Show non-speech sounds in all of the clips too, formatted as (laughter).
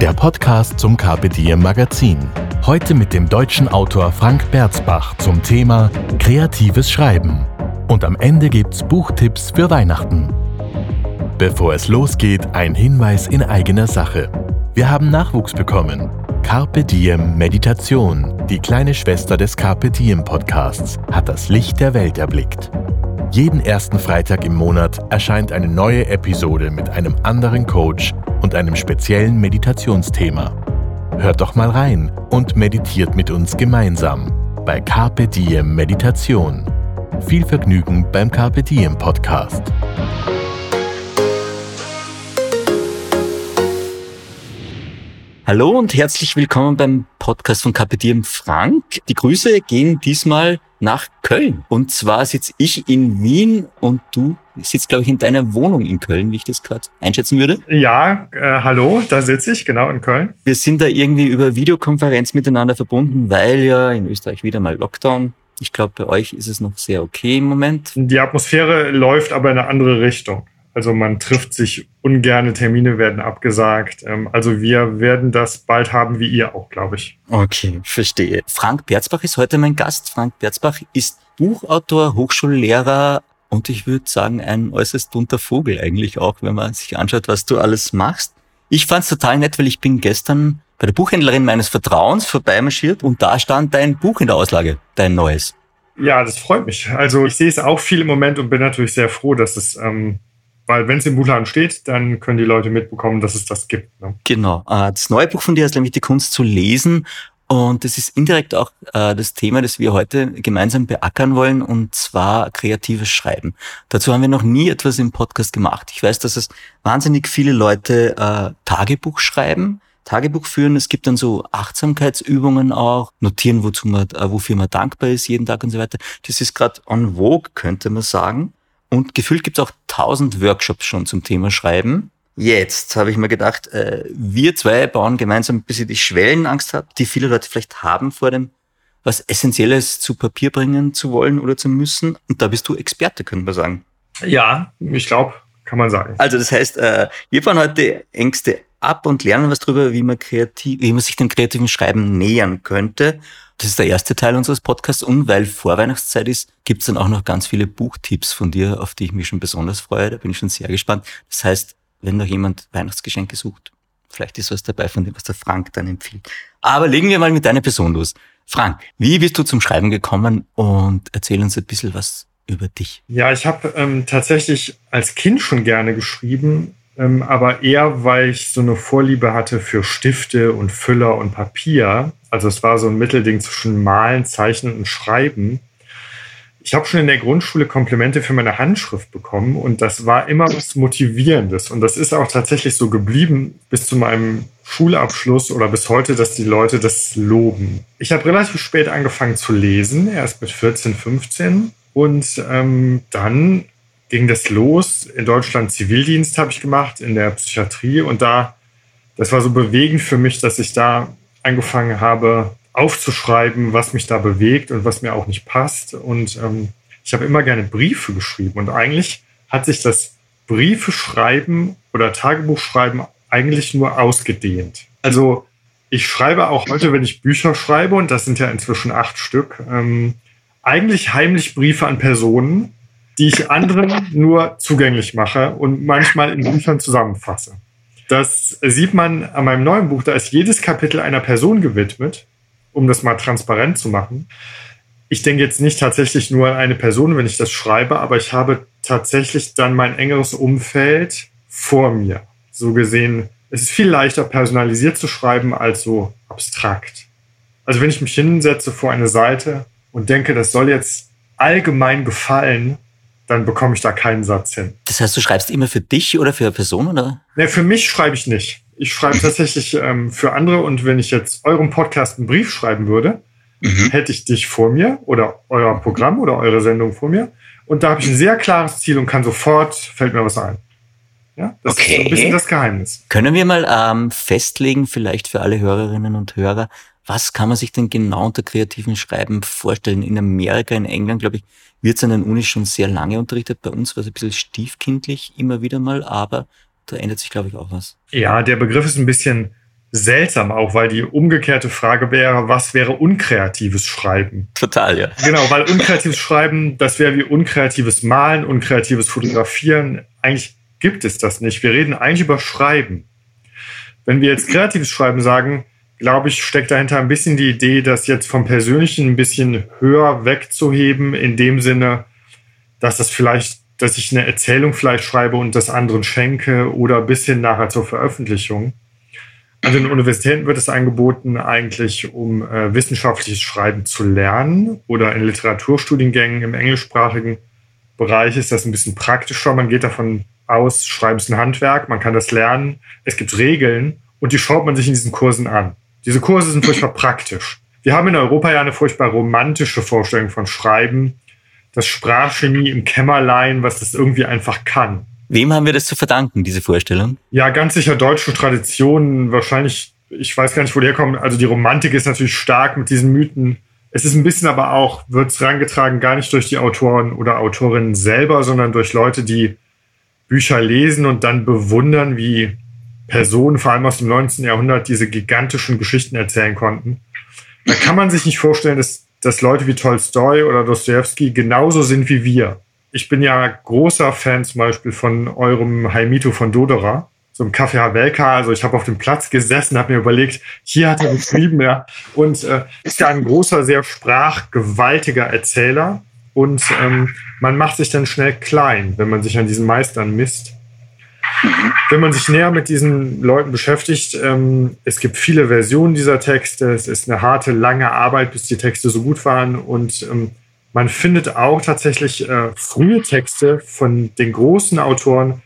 der Podcast zum Carpe Diem Magazin. Heute mit dem deutschen Autor Frank Berzbach zum Thema kreatives Schreiben. Und am Ende gibt's Buchtipps für Weihnachten. Bevor es losgeht, ein Hinweis in eigener Sache. Wir haben Nachwuchs bekommen. Carpe Diem Meditation, die kleine Schwester des Carpe Diem Podcasts, hat das Licht der Welt erblickt. Jeden ersten Freitag im Monat erscheint eine neue Episode mit einem anderen Coach und einem speziellen Meditationsthema. Hört doch mal rein und meditiert mit uns gemeinsam bei Carpe Diem Meditation. Viel Vergnügen beim Carpe Diem Podcast. Hallo und herzlich willkommen beim Podcast von Diem Frank. Die Grüße gehen diesmal nach Köln. Und zwar sitze ich in Wien und du sitzt, glaube ich, in deiner Wohnung in Köln, wie ich das gerade einschätzen würde. Ja, äh, hallo, da sitze ich, genau in Köln. Wir sind da irgendwie über Videokonferenz miteinander verbunden, weil ja in Österreich wieder mal Lockdown. Ich glaube, bei euch ist es noch sehr okay im Moment. Die Atmosphäre läuft aber in eine andere Richtung. Also man trifft sich ungerne, Termine werden abgesagt. Ähm, also wir werden das bald haben, wie ihr auch, glaube ich. Okay, verstehe. Frank Berzbach ist heute mein Gast. Frank Berzbach ist Buchautor, Hochschullehrer und ich würde sagen, ein äußerst bunter Vogel eigentlich auch, wenn man sich anschaut, was du alles machst. Ich fand es total nett, weil ich bin gestern bei der Buchhändlerin meines Vertrauens vorbeimarschiert und da stand dein Buch in der Auslage, dein neues. Ja, das freut mich. Also ich sehe es auch viel im Moment und bin natürlich sehr froh, dass es ähm, weil wenn es im Buchladen steht, dann können die Leute mitbekommen, dass es das gibt. Ne? Genau. Äh, das neue Buch von dir ist nämlich die Kunst zu lesen. Und das ist indirekt auch äh, das Thema, das wir heute gemeinsam beackern wollen, und zwar kreatives Schreiben. Dazu haben wir noch nie etwas im Podcast gemacht. Ich weiß, dass es wahnsinnig viele Leute äh, Tagebuch schreiben, Tagebuch führen. Es gibt dann so Achtsamkeitsübungen auch, notieren, wozu man, wofür man dankbar ist jeden Tag und so weiter. Das ist gerade on vogue, könnte man sagen. Und gefühlt gibt es auch tausend Workshops schon zum Thema Schreiben. Jetzt habe ich mir gedacht, äh, wir zwei bauen gemeinsam ein bisschen die Schwellenangst ab, die viele Leute vielleicht haben vor dem, was Essentielles zu Papier bringen zu wollen oder zu müssen. Und da bist du Experte, könnte man sagen. Ja, ich glaube, kann man sagen. Also das heißt, äh, wir bauen heute Ängste ab und lernen was darüber, wie man kreativ, wie man sich dem kreativen Schreiben nähern könnte. Das ist der erste Teil unseres Podcasts und weil Vorweihnachtszeit ist, gibt's dann auch noch ganz viele Buchtipps von dir, auf die ich mich schon besonders freue. Da bin ich schon sehr gespannt. Das heißt, wenn noch jemand Weihnachtsgeschenke sucht, vielleicht ist was dabei von dem, was der Frank dann empfiehlt. Aber legen wir mal mit deiner Person los. Frank, wie bist du zum Schreiben gekommen und erzähl uns ein bisschen was über dich. Ja, ich habe ähm, tatsächlich als Kind schon gerne geschrieben, ähm, aber eher, weil ich so eine Vorliebe hatte für Stifte und Füller und Papier. Also es war so ein Mittelding zwischen Malen, Zeichnen und Schreiben. Ich habe schon in der Grundschule Komplimente für meine Handschrift bekommen und das war immer was Motivierendes. Und das ist auch tatsächlich so geblieben bis zu meinem Schulabschluss oder bis heute, dass die Leute das loben. Ich habe relativ spät angefangen zu lesen, erst mit 14, 15. Und ähm, dann ging das los. In Deutschland Zivildienst habe ich gemacht, in der Psychiatrie. Und da, das war so bewegend für mich, dass ich da angefangen habe, aufzuschreiben, was mich da bewegt und was mir auch nicht passt. Und ähm, ich habe immer gerne Briefe geschrieben. Und eigentlich hat sich das Briefe schreiben oder Tagebuch schreiben eigentlich nur ausgedehnt. Also ich schreibe auch heute, wenn ich Bücher schreibe, und das sind ja inzwischen acht Stück, ähm, eigentlich heimlich Briefe an Personen, die ich anderen nur zugänglich mache und manchmal in Büchern zusammenfasse. Das sieht man an meinem neuen Buch. Da ist jedes Kapitel einer Person gewidmet, um das mal transparent zu machen. Ich denke jetzt nicht tatsächlich nur an eine Person, wenn ich das schreibe, aber ich habe tatsächlich dann mein engeres Umfeld vor mir. So gesehen, es ist viel leichter personalisiert zu schreiben als so abstrakt. Also wenn ich mich hinsetze vor eine Seite und denke, das soll jetzt allgemein gefallen, dann bekomme ich da keinen Satz hin. Das heißt, du schreibst immer für dich oder für eine Person, oder? Nee, für mich schreibe ich nicht. Ich schreibe tatsächlich ähm, für andere und wenn ich jetzt eurem Podcast einen Brief schreiben würde, mhm. hätte ich dich vor mir oder euer Programm oder eure Sendung vor mir und da habe ich ein sehr klares Ziel und kann sofort, fällt mir was ein. Ja, das okay. ist ein bisschen das Geheimnis. Können wir mal ähm, festlegen, vielleicht für alle Hörerinnen und Hörer, was kann man sich denn genau unter kreativen Schreiben vorstellen? In Amerika, in England, glaube ich, wird es an den Unis schon sehr lange unterrichtet. Bei uns war es ein bisschen stiefkindlich immer wieder mal, aber da ändert sich, glaube ich, auch was. Ja, der Begriff ist ein bisschen seltsam auch, weil die umgekehrte Frage wäre, was wäre unkreatives Schreiben? Total, ja. Genau, weil unkreatives Schreiben, das wäre wie unkreatives Malen, unkreatives Fotografieren. Eigentlich gibt es das nicht. Wir reden eigentlich über Schreiben. Wenn wir jetzt kreatives Schreiben sagen, glaube ich, steckt dahinter ein bisschen die Idee, das jetzt vom Persönlichen ein bisschen höher wegzuheben, in dem Sinne, dass das vielleicht, dass ich eine Erzählung vielleicht schreibe und das anderen schenke oder bis hin nachher zur Veröffentlichung. An den Universitäten wird es angeboten, eigentlich um äh, wissenschaftliches Schreiben zu lernen oder in Literaturstudiengängen im englischsprachigen Bereich ist das ein bisschen praktischer. Man geht davon aus, Schreiben ist ein Handwerk, man kann das lernen. Es gibt Regeln und die schaut man sich in diesen Kursen an. Diese Kurse sind furchtbar praktisch. Wir haben in Europa ja eine furchtbar romantische Vorstellung von Schreiben. Das Sprachgenie im Kämmerlein, was das irgendwie einfach kann. Wem haben wir das zu verdanken, diese Vorstellung? Ja, ganz sicher deutsche Traditionen. Wahrscheinlich, ich weiß gar nicht, wo die herkommen. Also die Romantik ist natürlich stark mit diesen Mythen. Es ist ein bisschen aber auch, wird es rangetragen, gar nicht durch die Autoren oder Autorinnen selber, sondern durch Leute, die Bücher lesen und dann bewundern, wie Personen, vor allem aus dem 19. Jahrhundert, diese gigantischen Geschichten erzählen konnten. Da kann man sich nicht vorstellen, dass, dass Leute wie Tolstoi oder Dostoevsky genauso sind wie wir. Ich bin ja großer Fan zum Beispiel von eurem Haimito von Dodora, so im Café Havelka. Also ich habe auf dem Platz gesessen, habe mir überlegt, hier hat er geschrieben, ja. Und äh, ist ja ein großer, sehr sprachgewaltiger Erzähler. Und ähm, man macht sich dann schnell klein, wenn man sich an diesen Meistern misst. Wenn man sich näher mit diesen Leuten beschäftigt, ähm, es gibt viele Versionen dieser Texte. Es ist eine harte, lange Arbeit, bis die Texte so gut waren. Und ähm, man findet auch tatsächlich äh, frühe Texte von den großen Autoren,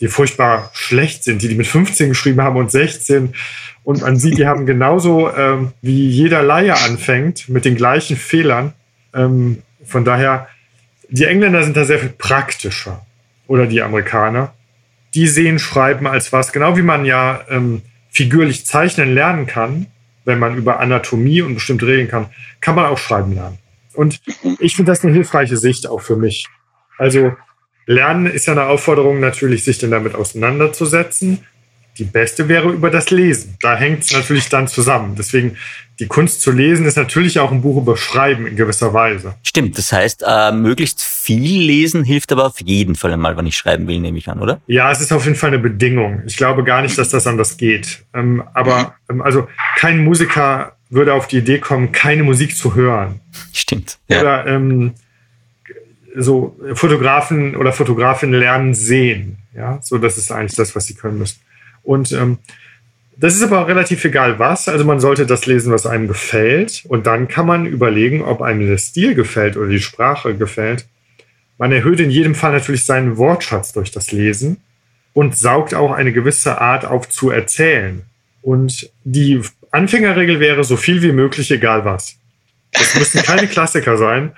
die furchtbar schlecht sind, die die mit 15 geschrieben haben und 16. Und man sieht, die haben (laughs) genauso ähm, wie jeder Laie anfängt, mit den gleichen Fehlern. Ähm, von daher, die Engländer sind da sehr viel praktischer oder die Amerikaner die sehen Schreiben als was, genau wie man ja ähm, figürlich zeichnen lernen kann, wenn man über Anatomie und bestimmte Regeln kann, kann man auch Schreiben lernen. Und ich finde das eine hilfreiche Sicht auch für mich. Also Lernen ist ja eine Aufforderung natürlich, sich denn damit auseinanderzusetzen. Die beste wäre über das Lesen. Da hängt es natürlich dann zusammen. Deswegen, die Kunst zu lesen ist natürlich auch ein Buch über Schreiben in gewisser Weise. Stimmt, das heißt, äh, möglichst viel lesen hilft aber auf jeden Fall einmal, wenn ich schreiben will, nehme ich an, oder? Ja, es ist auf jeden Fall eine Bedingung. Ich glaube gar nicht, dass das anders geht. Ähm, aber ähm, also kein Musiker würde auf die Idee kommen, keine Musik zu hören. Stimmt. Ja. Oder ähm, so Fotografen oder Fotografinnen lernen sehen. Ja, so das ist eigentlich das, was sie können müssen. Und ähm, das ist aber relativ egal was. Also man sollte das lesen, was einem gefällt. Und dann kann man überlegen, ob einem der Stil gefällt oder die Sprache gefällt. Man erhöht in jedem Fall natürlich seinen Wortschatz durch das Lesen und saugt auch eine gewisse Art auf zu erzählen. Und die Anfängerregel wäre so viel wie möglich, egal was. Es müssen keine (laughs) Klassiker sein.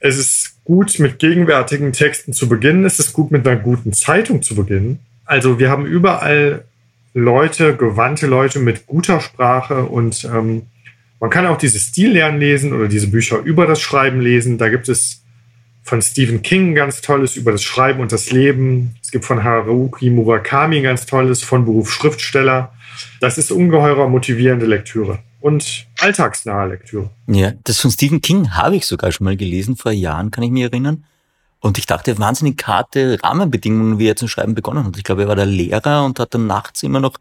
Es ist gut, mit gegenwärtigen Texten zu beginnen. Es ist gut, mit einer guten Zeitung zu beginnen. Also wir haben überall Leute, gewandte Leute mit guter Sprache und ähm, man kann auch diese Stillernen lesen oder diese Bücher über das Schreiben lesen. Da gibt es von Stephen King ganz tolles über das Schreiben und das Leben. Es gibt von Haruki Murakami ganz tolles von Beruf Schriftsteller. Das ist ungeheurer motivierende Lektüre und alltagsnahe Lektüre. Ja, das von Stephen King habe ich sogar schon mal gelesen, vor Jahren kann ich mich erinnern. Und ich dachte, wahnsinnig harte Rahmenbedingungen, wie er zu schreiben begonnen hat. Ich glaube, er war der Lehrer und hat dann nachts immer noch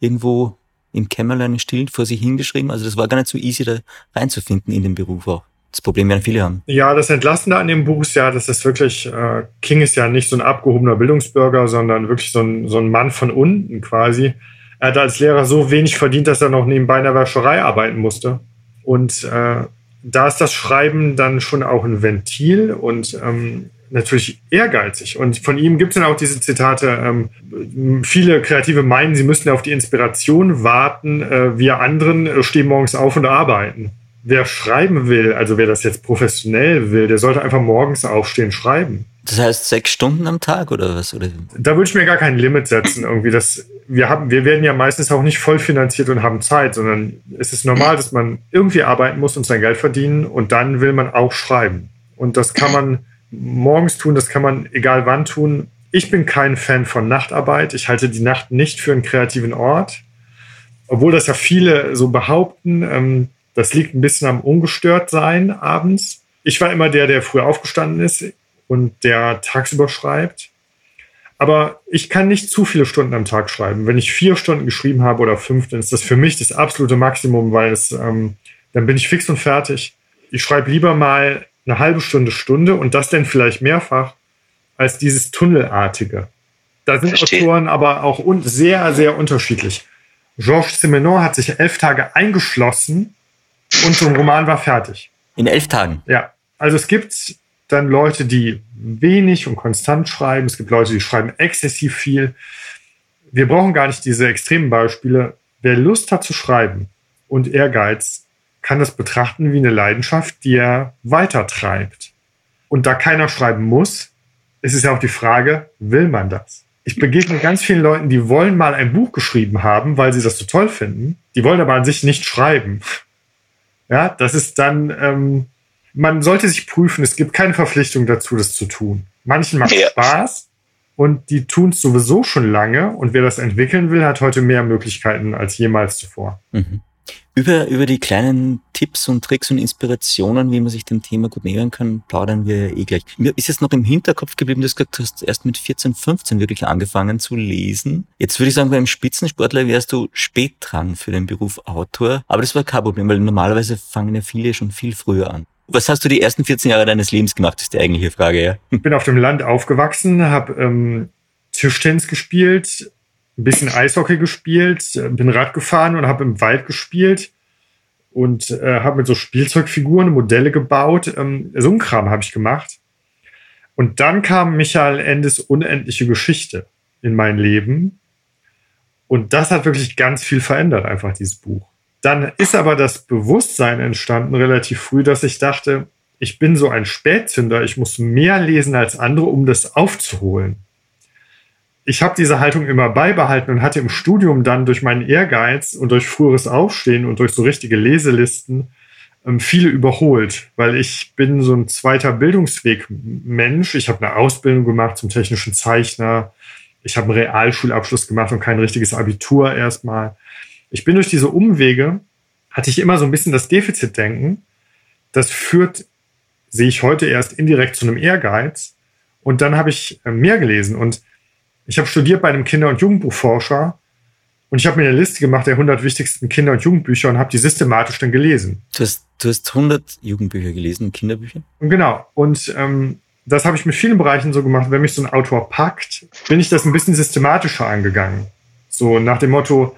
irgendwo im Kämmerlein still vor sich hingeschrieben. Also das war gar nicht so easy, da reinzufinden in den Beruf auch. Das Problem werden viele haben. Ja, das Entlastende an dem Buch ist ja, dass es wirklich, äh, King ist ja nicht so ein abgehobener Bildungsbürger, sondern wirklich so ein, so ein Mann von unten quasi. Er hat als Lehrer so wenig verdient, dass er noch nebenbei in der Wäscherei arbeiten musste. Und äh, da ist das Schreiben dann schon auch ein Ventil und ähm, natürlich ehrgeizig. Und von ihm gibt es dann auch diese Zitate, ähm, viele Kreative meinen, sie müssten auf die Inspiration warten. Äh, wir anderen äh, stehen morgens auf und arbeiten. Wer schreiben will, also wer das jetzt professionell will, der sollte einfach morgens aufstehen, schreiben. Das heißt sechs Stunden am Tag oder was? Oder? Da würde ich mir gar kein Limit setzen. Irgendwie das, wir haben, wir werden ja meistens auch nicht voll finanziert und haben Zeit, sondern es ist normal, dass man irgendwie arbeiten muss und sein Geld verdienen und dann will man auch schreiben. Und das kann man morgens tun, das kann man egal wann tun. Ich bin kein Fan von Nachtarbeit. Ich halte die Nacht nicht für einen kreativen Ort. Obwohl das ja viele so behaupten, ähm, das liegt ein bisschen am Ungestörtsein abends. Ich war immer der, der früh aufgestanden ist und der tagsüber schreibt. Aber ich kann nicht zu viele Stunden am Tag schreiben. Wenn ich vier Stunden geschrieben habe oder fünf, dann ist das für mich das absolute Maximum, weil es, ähm, dann bin ich fix und fertig. Ich schreibe lieber mal eine halbe Stunde, Stunde und das dann vielleicht mehrfach als dieses Tunnelartige. Da sind Verstehe. Autoren aber auch sehr, sehr unterschiedlich. Georges Simenon hat sich elf Tage eingeschlossen und so ein Roman war fertig. In elf Tagen? Ja. Also es gibt dann Leute, die wenig und konstant schreiben. Es gibt Leute, die schreiben exzessiv viel. Wir brauchen gar nicht diese extremen Beispiele. Wer Lust hat zu schreiben und Ehrgeiz, kann das betrachten wie eine Leidenschaft, die er weitertreibt. Und da keiner schreiben muss, ist es ja auch die Frage, will man das? Ich begegne ganz vielen Leuten, die wollen mal ein Buch geschrieben haben, weil sie das so toll finden. Die wollen aber an sich nicht schreiben. Ja, das ist dann, ähm, man sollte sich prüfen, es gibt keine Verpflichtung dazu, das zu tun. Manchen macht ja. Spaß und die tun es sowieso schon lange und wer das entwickeln will, hat heute mehr Möglichkeiten als jemals zuvor. Mhm. Über, über die kleinen Tipps und Tricks und Inspirationen, wie man sich dem Thema gut nähern kann, plaudern wir eh gleich. Mir ist jetzt noch im Hinterkopf geblieben, dass du hast erst mit 14, 15 wirklich angefangen zu lesen. Jetzt würde ich sagen, beim Spitzensportler wärst du spät dran für den Beruf Autor. Aber das war kein Problem, weil normalerweise fangen ja viele schon viel früher an. Was hast du die ersten 14 Jahre deines Lebens gemacht, ist die eigentliche Frage, ja? Ich bin auf dem Land aufgewachsen, habe ähm, Tischtennis gespielt, ein bisschen Eishockey gespielt, bin Rad gefahren und habe im Wald gespielt und äh, habe mit so Spielzeugfiguren Modelle gebaut. Ähm, so ein Kram habe ich gemacht. Und dann kam Michael Endes unendliche Geschichte in mein Leben. Und das hat wirklich ganz viel verändert, einfach dieses Buch. Dann ist aber das Bewusstsein entstanden relativ früh, dass ich dachte, ich bin so ein Spätzünder, ich muss mehr lesen als andere, um das aufzuholen. Ich habe diese Haltung immer beibehalten und hatte im Studium dann durch meinen Ehrgeiz und durch früheres Aufstehen und durch so richtige Leselisten ähm, viele überholt, weil ich bin so ein zweiter Bildungsweg-Mensch. Ich habe eine Ausbildung gemacht zum technischen Zeichner. Ich habe einen Realschulabschluss gemacht und kein richtiges Abitur erstmal. Ich bin durch diese Umwege, hatte ich immer so ein bisschen das Defizitdenken. Das führt, sehe ich heute erst indirekt zu einem Ehrgeiz. Und dann habe ich äh, mehr gelesen. Und ich habe studiert bei einem Kinder- und Jugendbuchforscher. Und ich habe mir eine Liste gemacht der 100 wichtigsten Kinder- und Jugendbücher und habe die systematisch dann gelesen. Du hast, du hast 100 Jugendbücher gelesen, Kinderbücher? Und genau. Und ähm, das habe ich mit vielen Bereichen so gemacht. Wenn mich so ein Autor packt, bin ich das ein bisschen systematischer angegangen. So nach dem Motto,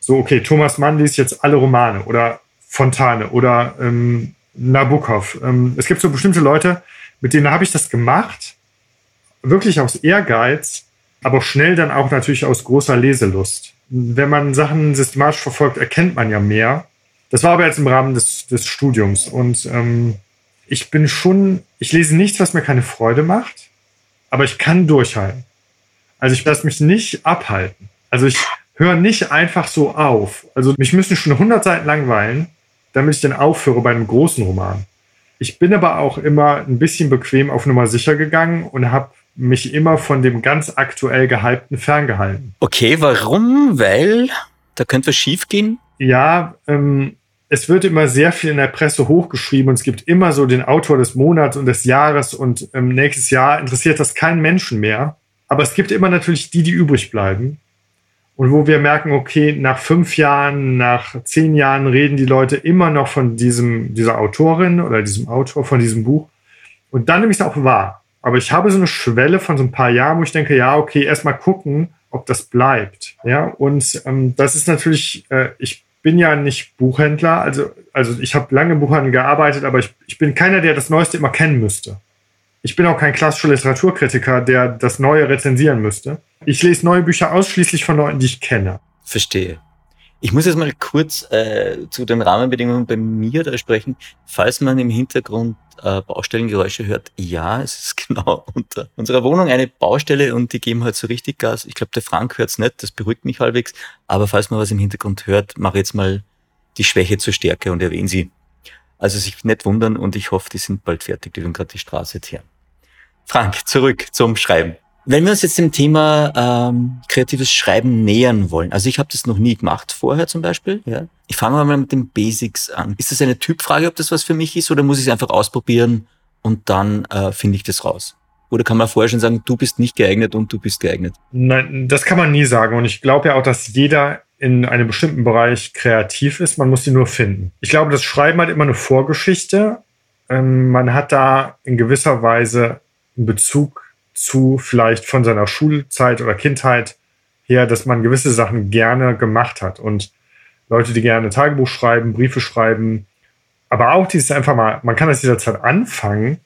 so, okay, Thomas Mann liest jetzt alle Romane oder Fontane oder ähm, Nabokov. Ähm, es gibt so bestimmte Leute, mit denen habe ich das gemacht, wirklich aus Ehrgeiz, aber schnell dann auch natürlich aus großer Leselust. Wenn man Sachen systematisch verfolgt, erkennt man ja mehr. Das war aber jetzt im Rahmen des, des Studiums. Und ähm, ich bin schon, ich lese nichts, was mir keine Freude macht, aber ich kann durchhalten. Also ich lasse mich nicht abhalten. Also ich höre nicht einfach so auf. Also mich müssen schon 100 Seiten langweilen, damit ich dann aufhöre bei einem großen Roman. Ich bin aber auch immer ein bisschen bequem auf Nummer sicher gegangen und habe mich immer von dem ganz aktuell Gehypten ferngehalten. Okay, warum? Weil da könnte was schief gehen? Ja, ähm, es wird immer sehr viel in der Presse hochgeschrieben und es gibt immer so den Autor des Monats und des Jahres und ähm, nächstes Jahr interessiert das keinen Menschen mehr. Aber es gibt immer natürlich die, die übrig bleiben und wo wir merken, okay, nach fünf Jahren, nach zehn Jahren reden die Leute immer noch von diesem, dieser Autorin oder diesem Autor, von diesem Buch. Und dann nehme ich es auch wahr. Aber ich habe so eine Schwelle von so ein paar Jahren, wo ich denke, ja, okay, erstmal gucken, ob das bleibt. Ja, und ähm, das ist natürlich, äh, ich bin ja nicht Buchhändler, also, also ich habe lange im Buchhandel gearbeitet, aber ich, ich bin keiner, der das Neueste immer kennen müsste. Ich bin auch kein klassischer Literaturkritiker, der das Neue rezensieren müsste. Ich lese neue Bücher ausschließlich von Leuten, die ich kenne. Verstehe. Ich muss jetzt mal kurz äh, zu den Rahmenbedingungen bei mir da sprechen. Falls man im Hintergrund äh, Baustellengeräusche hört, ja, es ist (laughs) genau unter unserer Wohnung eine Baustelle und die geben halt so richtig Gas. Ich glaube, der Frank hört's nicht, das beruhigt mich halbwegs. Aber falls man was im Hintergrund hört, mache jetzt mal die Schwäche zur Stärke und erwähne sie. Also sich nicht wundern und ich hoffe, die sind bald fertig, die tun gerade die Straße her. Frank, zurück zum Schreiben. Wenn wir uns jetzt dem Thema ähm, kreatives Schreiben nähern wollen, also ich habe das noch nie gemacht vorher zum Beispiel, ja. Ich fange mal mit den Basics an. Ist das eine Typfrage, ob das was für mich ist, oder muss ich es einfach ausprobieren und dann äh, finde ich das raus? Oder kann man vorher schon sagen, du bist nicht geeignet und du bist geeignet? Nein, das kann man nie sagen. Und ich glaube ja auch, dass jeder in einem bestimmten Bereich kreativ ist. Man muss sie nur finden. Ich glaube, das Schreiben hat immer eine Vorgeschichte. Ähm, man hat da in gewisser Weise einen Bezug zu vielleicht von seiner Schulzeit oder Kindheit her, dass man gewisse Sachen gerne gemacht hat. Und Leute, die gerne Tagebuch schreiben, Briefe schreiben, aber auch dieses einfach mal, man kann das jederzeit anfangen.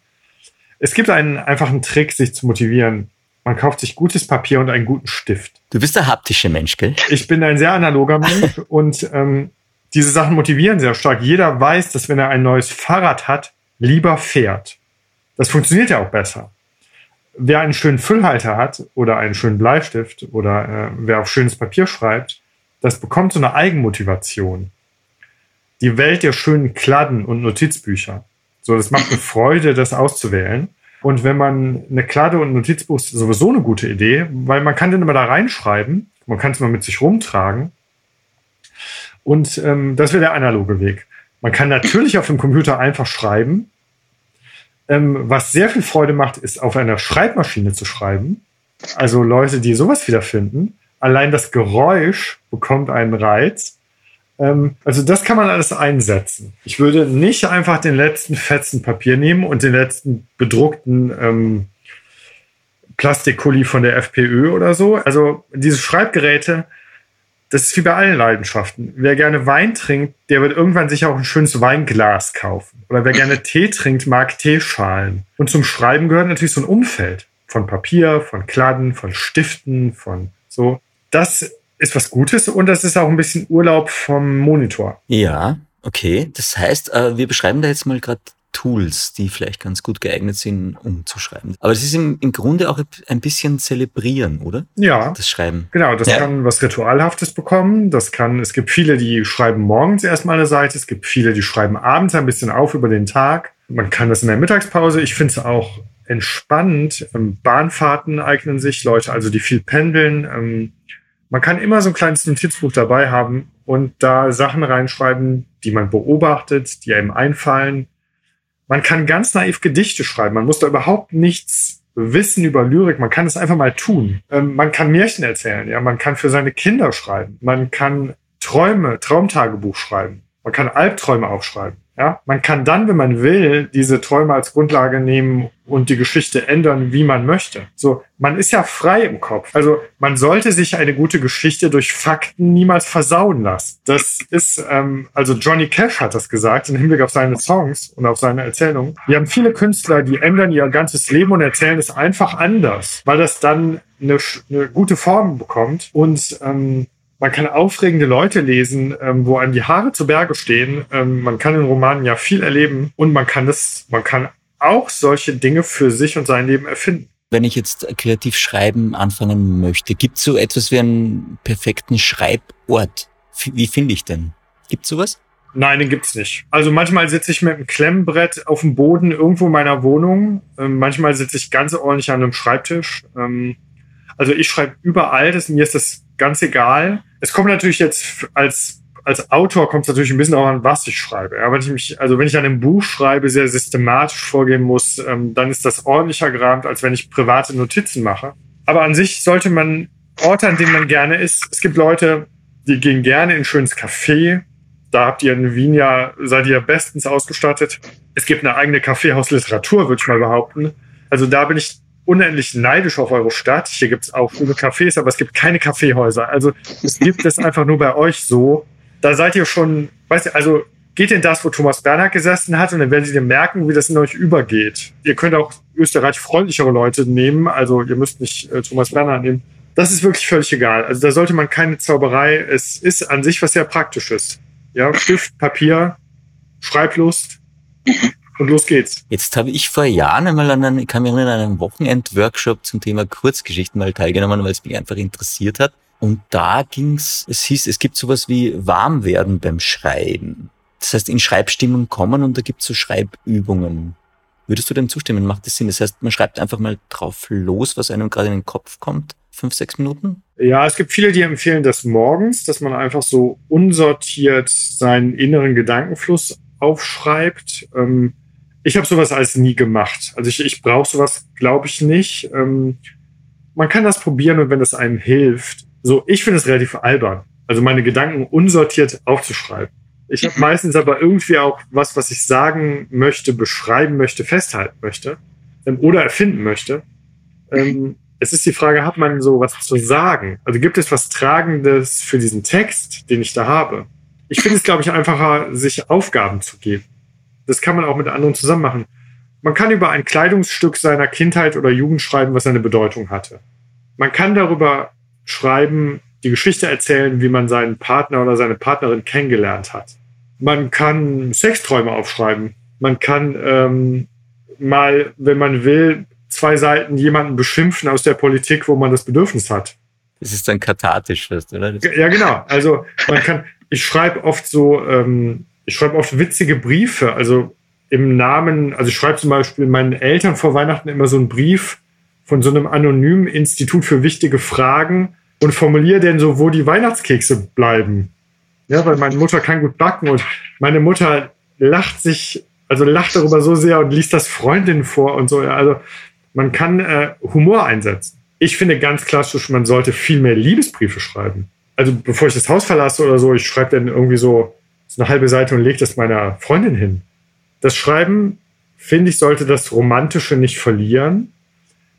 Es gibt einen einfachen Trick, sich zu motivieren. Man kauft sich gutes Papier und einen guten Stift. Du bist der haptische Mensch, gell? Ich bin ein sehr analoger Mensch (laughs) und ähm, diese Sachen motivieren sehr stark. Jeder weiß, dass wenn er ein neues Fahrrad hat, lieber fährt. Das funktioniert ja auch besser wer einen schönen Füllhalter hat oder einen schönen Bleistift oder äh, wer auf schönes Papier schreibt, das bekommt so eine Eigenmotivation. Die Welt der schönen Kladden und Notizbücher. So, das macht eine (laughs) Freude, das auszuwählen. Und wenn man eine Kladde und ein Notizbuch ist sowieso eine gute Idee, weil man kann den immer da reinschreiben, man kann es mal mit sich rumtragen. Und ähm, das wäre der analoge Weg. Man kann natürlich (laughs) auf dem Computer einfach schreiben, ähm, was sehr viel Freude macht, ist auf einer Schreibmaschine zu schreiben. Also Leute, die sowas wiederfinden. Allein das Geräusch bekommt einen Reiz. Ähm, also das kann man alles einsetzen. Ich würde nicht einfach den letzten fetzen Papier nehmen und den letzten bedruckten ähm, Plastikkuli von der FPÖ oder so. Also diese Schreibgeräte das ist wie bei allen Leidenschaften. Wer gerne Wein trinkt, der wird irgendwann sich auch ein schönes Weinglas kaufen. Oder wer gerne (laughs) Tee trinkt, mag Teeschalen. Und zum Schreiben gehört natürlich so ein Umfeld von Papier, von Kladden, von Stiften, von so. Das ist was Gutes und das ist auch ein bisschen Urlaub vom Monitor. Ja, okay. Das heißt, äh, wir beschreiben da jetzt mal gerade Tools, die vielleicht ganz gut geeignet sind, um zu schreiben. Aber es ist im, im Grunde auch ein bisschen zelebrieren, oder? Ja. Das Schreiben. Genau, das ja. kann was Ritualhaftes bekommen. Das kann, es gibt viele, die schreiben morgens erstmal eine Seite. Es gibt viele, die schreiben abends ein bisschen auf über den Tag. Man kann das in der Mittagspause. Ich finde es auch entspannend. Ähm, Bahnfahrten eignen sich, Leute, also die viel pendeln. Ähm, man kann immer so ein kleines Notizbuch dabei haben und da Sachen reinschreiben, die man beobachtet, die einem einfallen man kann ganz naiv Gedichte schreiben. Man muss da überhaupt nichts wissen über Lyrik. Man kann es einfach mal tun. Ähm, man kann Märchen erzählen. Ja, man kann für seine Kinder schreiben. Man kann Träume, Traumtagebuch schreiben. Man kann Albträume aufschreiben. Ja, man kann dann, wenn man will, diese Träume als Grundlage nehmen und die Geschichte ändern, wie man möchte. So, man ist ja frei im Kopf. Also man sollte sich eine gute Geschichte durch Fakten niemals versauen lassen. Das ist, ähm, also Johnny Cash hat das gesagt im Hinblick auf seine Songs und auf seine Erzählungen. Wir haben viele Künstler, die ändern ihr ganzes Leben und erzählen es einfach anders, weil das dann eine, eine gute Form bekommt und ähm, man kann aufregende Leute lesen, ähm, wo einem die Haare zu Berge stehen. Ähm, man kann in Romanen ja viel erleben und man kann das, man kann auch solche Dinge für sich und sein Leben erfinden. Wenn ich jetzt kreativ schreiben anfangen möchte, gibt es so etwas wie einen perfekten Schreibort? Wie finde ich denn? Gibt sowas? Nein, den gibt's nicht. Also manchmal sitze ich mit einem Klemmbrett auf dem Boden irgendwo in meiner Wohnung. Ähm, manchmal sitze ich ganz ordentlich an einem Schreibtisch. Ähm, also ich schreibe überall. Das, mir ist das ganz egal. Es kommt natürlich jetzt als als Autor kommt es natürlich ein bisschen auch an, was ich schreibe. Ja, wenn ich mich, also wenn ich an einem Buch schreibe, sehr systematisch vorgehen muss, ähm, dann ist das ordentlicher gerahmt, als wenn ich private Notizen mache. Aber an sich sollte man Orte, an denen man gerne ist. Es gibt Leute, die gehen gerne in schönes Café. Da habt ihr in Wien ja, seid ihr bestens ausgestattet. Es gibt eine eigene Kaffeehausliteratur, würde ich mal behaupten. Also da bin ich unendlich neidisch auf eure Stadt. Hier gibt es auch viele Cafés, aber es gibt keine Kaffeehäuser. Also es gibt es einfach nur bei euch so. Da seid ihr schon, weißt du, also geht in das, wo Thomas Bernhard gesessen hat und dann werdet ihr merken, wie das in euch übergeht. Ihr könnt auch Österreich freundlichere Leute nehmen, also ihr müsst nicht äh, Thomas Bernhard nehmen. Das ist wirklich völlig egal. Also da sollte man keine Zauberei, es ist an sich was sehr Praktisches. Ja, Stift, Papier, Schreiblust und los geht's. Jetzt habe ich vor Jahren einmal an einem, ich kann mich erinnern, an einem Wochenend-Workshop zum Thema Kurzgeschichten mal teilgenommen, weil es mich einfach interessiert hat. Und da ging's, es hieß, es gibt sowas wie Warmwerden beim Schreiben. Das heißt, in Schreibstimmung kommen und da gibt's so Schreibübungen. Würdest du dem zustimmen? Macht das Sinn? Das heißt, man schreibt einfach mal drauf los, was einem gerade in den Kopf kommt? Fünf, sechs Minuten? Ja, es gibt viele, die empfehlen das morgens, dass man einfach so unsortiert seinen inneren Gedankenfluss aufschreibt. Ähm, ich habe sowas als nie gemacht. Also ich, ich brauche sowas, glaube ich, nicht. Ähm, man kann das probieren und wenn das einem hilft. So, ich finde es relativ albern. Also meine Gedanken unsortiert aufzuschreiben. Ich habe (laughs) meistens aber irgendwie auch was, was ich sagen möchte, beschreiben möchte, festhalten möchte ähm, oder erfinden möchte. Ähm, es ist die Frage, hat man so was zu sagen? Also gibt es was Tragendes für diesen Text, den ich da habe? Ich finde es, glaube ich, einfacher, sich Aufgaben zu geben. Das kann man auch mit anderen zusammen machen. Man kann über ein Kleidungsstück seiner Kindheit oder Jugend schreiben, was seine Bedeutung hatte. Man kann darüber schreiben, die Geschichte erzählen, wie man seinen Partner oder seine Partnerin kennengelernt hat. Man kann Sexträume aufschreiben. Man kann ähm, mal, wenn man will, zwei Seiten jemanden beschimpfen aus der Politik, wo man das Bedürfnis hat. Das ist dann kathartisch, oder? Ja, genau. Also man kann, ich schreibe oft so, ähm, ich schreibe oft witzige Briefe. Also im Namen, also ich schreibe zum Beispiel meinen Eltern vor Weihnachten immer so einen Brief von so einem anonymen Institut für wichtige Fragen und formuliere denn so, wo die Weihnachtskekse bleiben. Ja, weil meine Mutter kann gut backen und meine Mutter lacht sich, also lacht darüber so sehr und liest das Freundinnen vor und so. Also man kann äh, Humor einsetzen. Ich finde ganz klassisch, man sollte viel mehr Liebesbriefe schreiben. Also bevor ich das Haus verlasse oder so, ich schreibe dann irgendwie so eine halbe Seite und lege das meiner Freundin hin. Das Schreiben, finde ich, sollte das Romantische nicht verlieren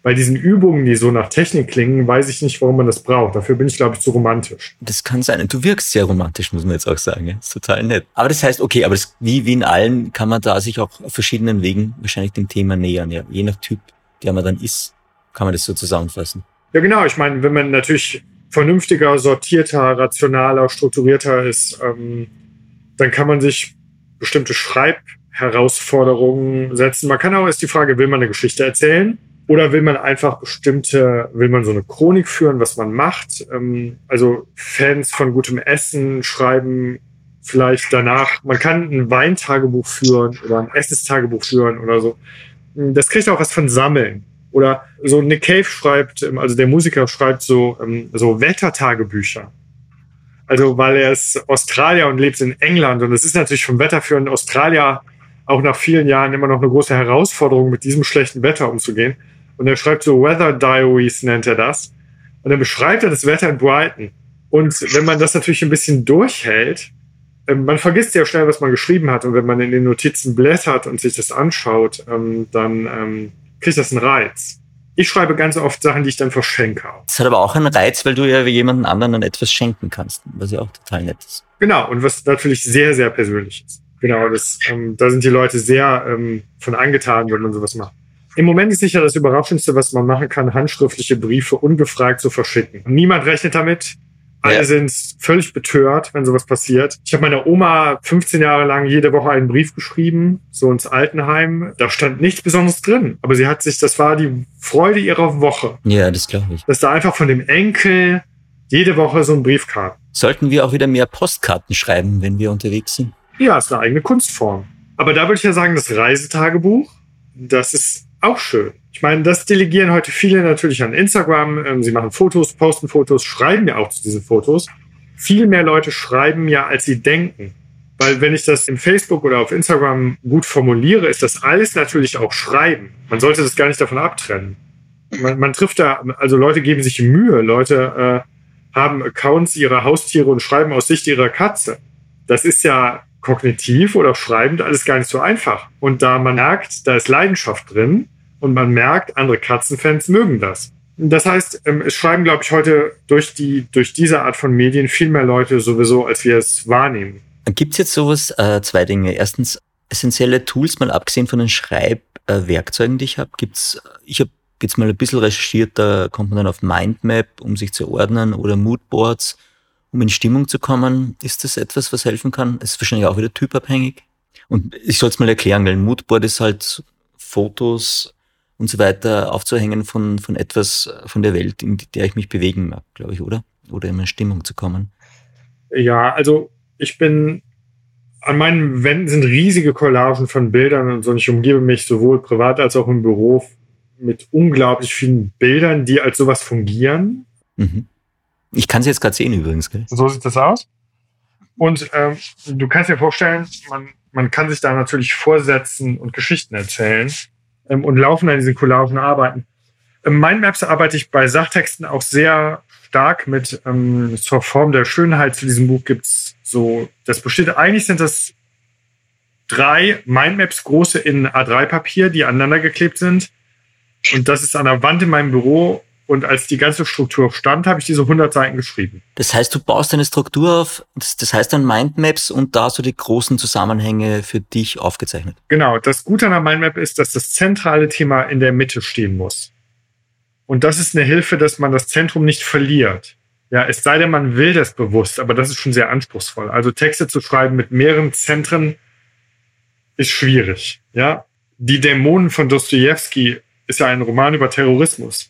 bei diesen Übungen, die so nach Technik klingen, weiß ich nicht, warum man das braucht. Dafür bin ich, glaube ich, zu romantisch. Das kann sein. Du wirkst sehr romantisch, muss man jetzt auch sagen. Das ist total nett. Aber das heißt, okay, aber das, wie, wie in allen kann man da sich auch auf verschiedenen Wegen wahrscheinlich dem Thema nähern. Ja. Je nach Typ, der man dann ist, kann man das so zusammenfassen. Ja, genau. Ich meine, wenn man natürlich vernünftiger, sortierter, rationaler, strukturierter ist, ähm, dann kann man sich bestimmte Schreibherausforderungen setzen. Man kann auch, ist die Frage, will man eine Geschichte erzählen? Oder will man einfach bestimmte, will man so eine Chronik führen, was man macht? Ähm, also Fans von gutem Essen schreiben vielleicht danach, man kann ein Weintagebuch führen oder ein Essenstagebuch führen oder so. Das kriegt auch was von Sammeln. Oder so Nick Cave schreibt, ähm, also der Musiker schreibt so, ähm, so Wettertagebücher. Also weil er ist Australier und lebt in England und es ist natürlich vom Wetter für einen Australier auch nach vielen Jahren immer noch eine große Herausforderung, mit diesem schlechten Wetter umzugehen. Und er schreibt so Weather Diaries nennt er das. Und dann beschreibt er das Wetter in Brighton. Und wenn man das natürlich ein bisschen durchhält, ähm, man vergisst ja schnell, was man geschrieben hat. Und wenn man in den Notizen blättert und sich das anschaut, ähm, dann ähm, kriegt das einen Reiz. Ich schreibe ganz oft Sachen, die ich dann verschenke. Das hat aber auch einen Reiz, weil du ja jemanden anderen dann etwas schenken kannst, was ja auch total nett ist. Genau, und was natürlich sehr, sehr persönlich ist. Genau, das, ähm, da sind die Leute sehr ähm, von angetan, wenn man sowas macht. Im Moment ist sicher das Überraschendste, was man machen kann, handschriftliche Briefe ungefragt zu verschicken. Niemand rechnet damit. Alle ja. sind völlig betört, wenn sowas passiert. Ich habe meiner Oma 15 Jahre lang jede Woche einen Brief geschrieben, so ins Altenheim. Da stand nichts Besonderes drin, aber sie hat sich, das war die Freude ihrer Woche. Ja, das glaube ich. Dass da einfach von dem Enkel jede Woche so ein Brief kam. Sollten wir auch wieder mehr Postkarten schreiben, wenn wir unterwegs sind? Ja, ist eine eigene Kunstform. Aber da würde ich ja sagen, das Reisetagebuch, das ist auch schön. Ich meine, das delegieren heute viele natürlich an Instagram. Ähm, sie machen Fotos, posten Fotos, schreiben ja auch zu diesen Fotos. Viel mehr Leute schreiben ja, als sie denken. Weil wenn ich das im Facebook oder auf Instagram gut formuliere, ist das alles natürlich auch Schreiben. Man sollte das gar nicht davon abtrennen. Man, man trifft da, also Leute geben sich Mühe, Leute äh, haben Accounts ihrer Haustiere und schreiben aus Sicht ihrer Katze. Das ist ja kognitiv oder schreibend alles gar nicht so einfach. Und da man merkt, da ist Leidenschaft drin und man merkt, andere Katzenfans mögen das. Das heißt, ähm, es schreiben, glaube ich, heute durch, die, durch diese Art von Medien viel mehr Leute sowieso, als wir es wahrnehmen. Gibt es jetzt sowas, äh, zwei Dinge. Erstens, essentielle Tools, mal abgesehen von den Schreibwerkzeugen, die ich habe, gibt's, ich habe jetzt mal ein bisschen recherchiert, da kommt man dann auf Mindmap, um sich zu ordnen, oder Moodboards, um in Stimmung zu kommen. Ist das etwas, was helfen kann? ist wahrscheinlich auch wieder typabhängig. Und ich soll es mal erklären, weil ein Moodboard ist halt Fotos und so weiter aufzuhängen von, von etwas von der Welt, in der ich mich bewegen mag, glaube ich, oder? Oder in eine Stimmung zu kommen. Ja, also ich bin an meinen Wänden sind riesige Collagen von Bildern und so. Und ich umgebe mich sowohl privat als auch im Büro mit unglaublich vielen Bildern, die als sowas fungieren. Mhm. Ich kann es jetzt gerade sehen übrigens. Gell? So sieht das aus. Und ähm, du kannst dir vorstellen, man, man kann sich da natürlich vorsetzen und Geschichten erzählen ähm, und laufen an diesen Collagen arbeiten. In Mindmaps arbeite ich bei Sachtexten auch sehr stark mit ähm, zur Form der Schönheit. Zu diesem Buch gibt's so, das besteht, eigentlich sind das drei Mindmaps große in A3-Papier, die aneinander geklebt sind. Und das ist an der Wand in meinem Büro. Und als die ganze Struktur stand, habe ich diese 100 Seiten geschrieben. Das heißt, du baust eine Struktur auf, das, das heißt dann Mindmaps und da so die großen Zusammenhänge für dich aufgezeichnet. Genau. Das Gute an der Mindmap ist, dass das zentrale Thema in der Mitte stehen muss. Und das ist eine Hilfe, dass man das Zentrum nicht verliert. Ja, es sei denn, man will das bewusst, aber das ist schon sehr anspruchsvoll. Also Texte zu schreiben mit mehreren Zentren ist schwierig. Ja, die Dämonen von Dostoevsky ist ja ein Roman über Terrorismus.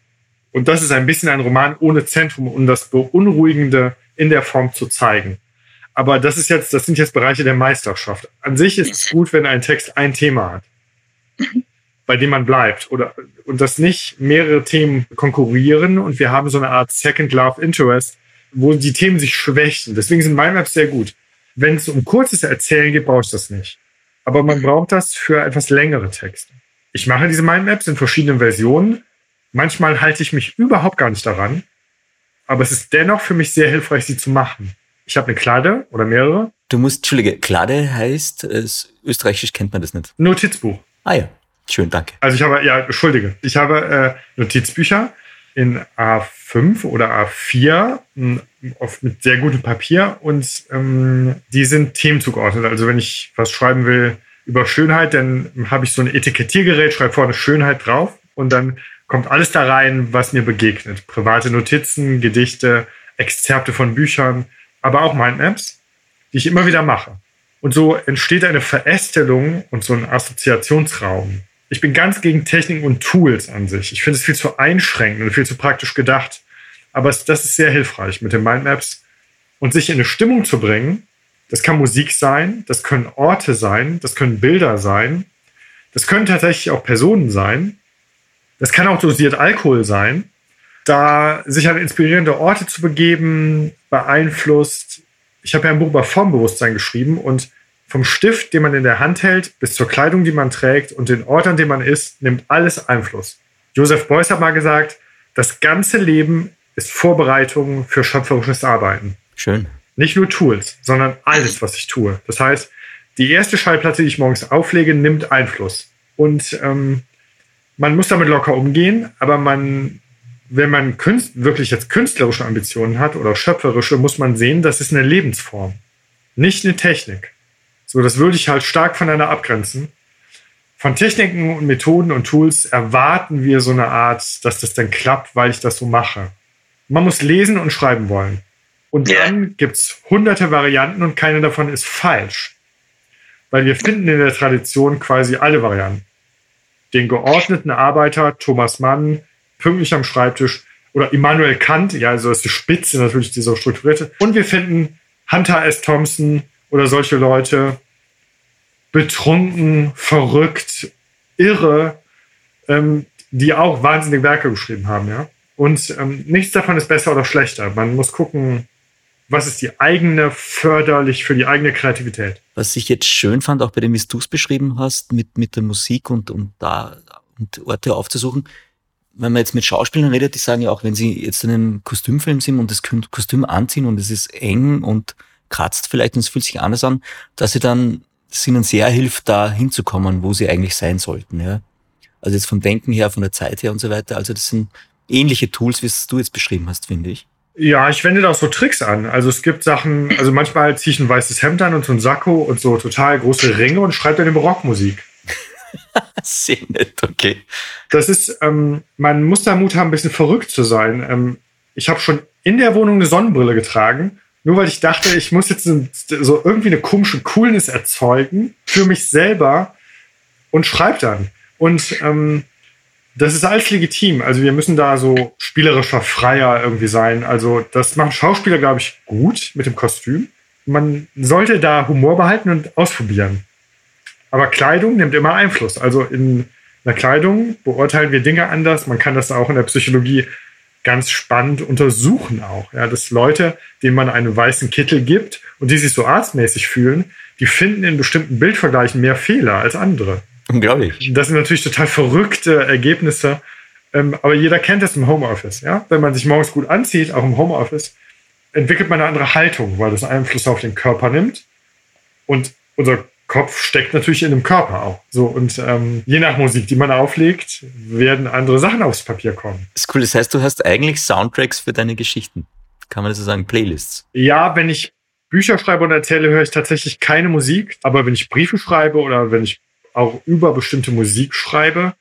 Und das ist ein bisschen ein Roman ohne Zentrum, um das Beunruhigende in der Form zu zeigen. Aber das ist jetzt, das sind jetzt Bereiche der Meisterschaft. An sich ist es gut, wenn ein Text ein Thema hat bei dem man bleibt oder und dass nicht mehrere Themen konkurrieren und wir haben so eine Art Second Love Interest, wo die Themen sich schwächen. Deswegen sind Mindmaps sehr gut. Wenn es um kurzes Erzählen geht, brauche ich das nicht. Aber man braucht das für etwas längere Texte. Ich mache diese Mindmaps in verschiedenen Versionen. Manchmal halte ich mich überhaupt gar nicht daran. Aber es ist dennoch für mich sehr hilfreich, sie zu machen. Ich habe eine Klade oder mehrere. Du musst, Entschuldige, Klade heißt, es, österreichisch kennt man das nicht. Notizbuch. Ah ja. Schön, danke. Also ich habe, ja, entschuldige, ich habe äh, Notizbücher in A5 oder A4 mh, oft mit sehr gutem Papier und ähm, die sind Themen zugeordnet. Also wenn ich was schreiben will über Schönheit, dann habe ich so ein Etikettiergerät, schreibe vorne Schönheit drauf und dann kommt alles da rein, was mir begegnet. Private Notizen, Gedichte, Exzerpte von Büchern, aber auch Mindmaps, die ich immer wieder mache. Und so entsteht eine Verästelung und so ein Assoziationsraum ich bin ganz gegen Techniken und Tools an sich. Ich finde es viel zu einschränkend und viel zu praktisch gedacht. Aber das ist sehr hilfreich mit den Mindmaps. Und sich in eine Stimmung zu bringen, das kann Musik sein, das können Orte sein, das können Bilder sein, das können tatsächlich auch Personen sein, das kann auch dosiert Alkohol sein. Da sich an inspirierende Orte zu begeben, beeinflusst. Ich habe ja ein Buch über Formbewusstsein geschrieben und vom Stift, den man in der Hand hält, bis zur Kleidung, die man trägt und den Ort, an dem man ist, nimmt alles Einfluss. Joseph Beuys hat mal gesagt, das ganze Leben ist Vorbereitung für schöpferisches Arbeiten. Schön. Nicht nur Tools, sondern alles, was ich tue. Das heißt, die erste Schallplatte, die ich morgens auflege, nimmt Einfluss. Und ähm, man muss damit locker umgehen, aber man, wenn man Künst, wirklich jetzt künstlerische Ambitionen hat oder schöpferische, muss man sehen, das ist eine Lebensform, nicht eine Technik. So, das würde ich halt stark voneinander abgrenzen. Von Techniken und Methoden und Tools erwarten wir so eine Art, dass das dann klappt, weil ich das so mache. Man muss lesen und schreiben wollen. Und dann gibt's hunderte Varianten und keine davon ist falsch. Weil wir finden in der Tradition quasi alle Varianten. Den geordneten Arbeiter, Thomas Mann, pünktlich am Schreibtisch oder Immanuel Kant, ja, also das ist die Spitze natürlich dieser strukturierte. Und wir finden Hunter S. Thompson, oder solche Leute betrunken, verrückt, irre, ähm, die auch wahnsinnige Werke geschrieben haben, ja. Und ähm, nichts davon ist besser oder schlechter. Man muss gucken, was ist die eigene förderlich für die eigene Kreativität. Was ich jetzt schön fand, auch bei dem, wie du es beschrieben hast, mit, mit der Musik und, und da und Orte aufzusuchen, wenn man jetzt mit Schauspielern redet, die sagen ja auch, wenn sie jetzt in einem Kostümfilm sind und das Kostüm anziehen und es ist eng und kratzt vielleicht und es fühlt sich anders an, dass sie dann, dass ihnen sehr hilft, da hinzukommen, wo sie eigentlich sein sollten. Ja? Also jetzt vom Denken her, von der Zeit her und so weiter. Also das sind ähnliche Tools, wie es du jetzt beschrieben hast, finde ich. Ja, ich wende da auch so Tricks an. Also es gibt Sachen, also manchmal ziehe ich ein weißes Hemd an und so ein Sakko und so total große Ringe und schreibe dann über Rockmusik. (laughs) Sehr nett, okay. Das ist, ähm, man muss da Mut haben, ein bisschen verrückt zu sein. Ähm, ich habe schon in der Wohnung eine Sonnenbrille getragen, nur weil ich dachte, ich muss jetzt so irgendwie eine komische Coolness erzeugen für mich selber und schreibe dann. Und ähm, das ist alles legitim. Also wir müssen da so spielerischer Freier irgendwie sein. Also das machen Schauspieler, glaube ich, gut mit dem Kostüm. Man sollte da Humor behalten und ausprobieren. Aber Kleidung nimmt immer Einfluss. Also in der Kleidung beurteilen wir Dinge anders. Man kann das auch in der Psychologie ganz spannend untersuchen auch. Ja, dass Leute, denen man einen weißen Kittel gibt und die sich so arztmäßig fühlen, die finden in bestimmten Bildvergleichen mehr Fehler als andere. Unglaublich. Das sind natürlich total verrückte Ergebnisse. Ähm, aber jeder kennt das im Homeoffice. Ja? Wenn man sich morgens gut anzieht, auch im Homeoffice, entwickelt man eine andere Haltung, weil das Einfluss auf den Körper nimmt. Und unser Kopf steckt natürlich in dem Körper auch. So, und ähm, je nach Musik, die man auflegt, werden andere Sachen aufs Papier kommen. Das ist cool. Das heißt, du hast eigentlich Soundtracks für deine Geschichten. Kann man das so sagen? Playlists? Ja, wenn ich Bücher schreibe und erzähle, höre ich tatsächlich keine Musik. Aber wenn ich Briefe schreibe oder wenn ich auch über bestimmte Musik schreibe.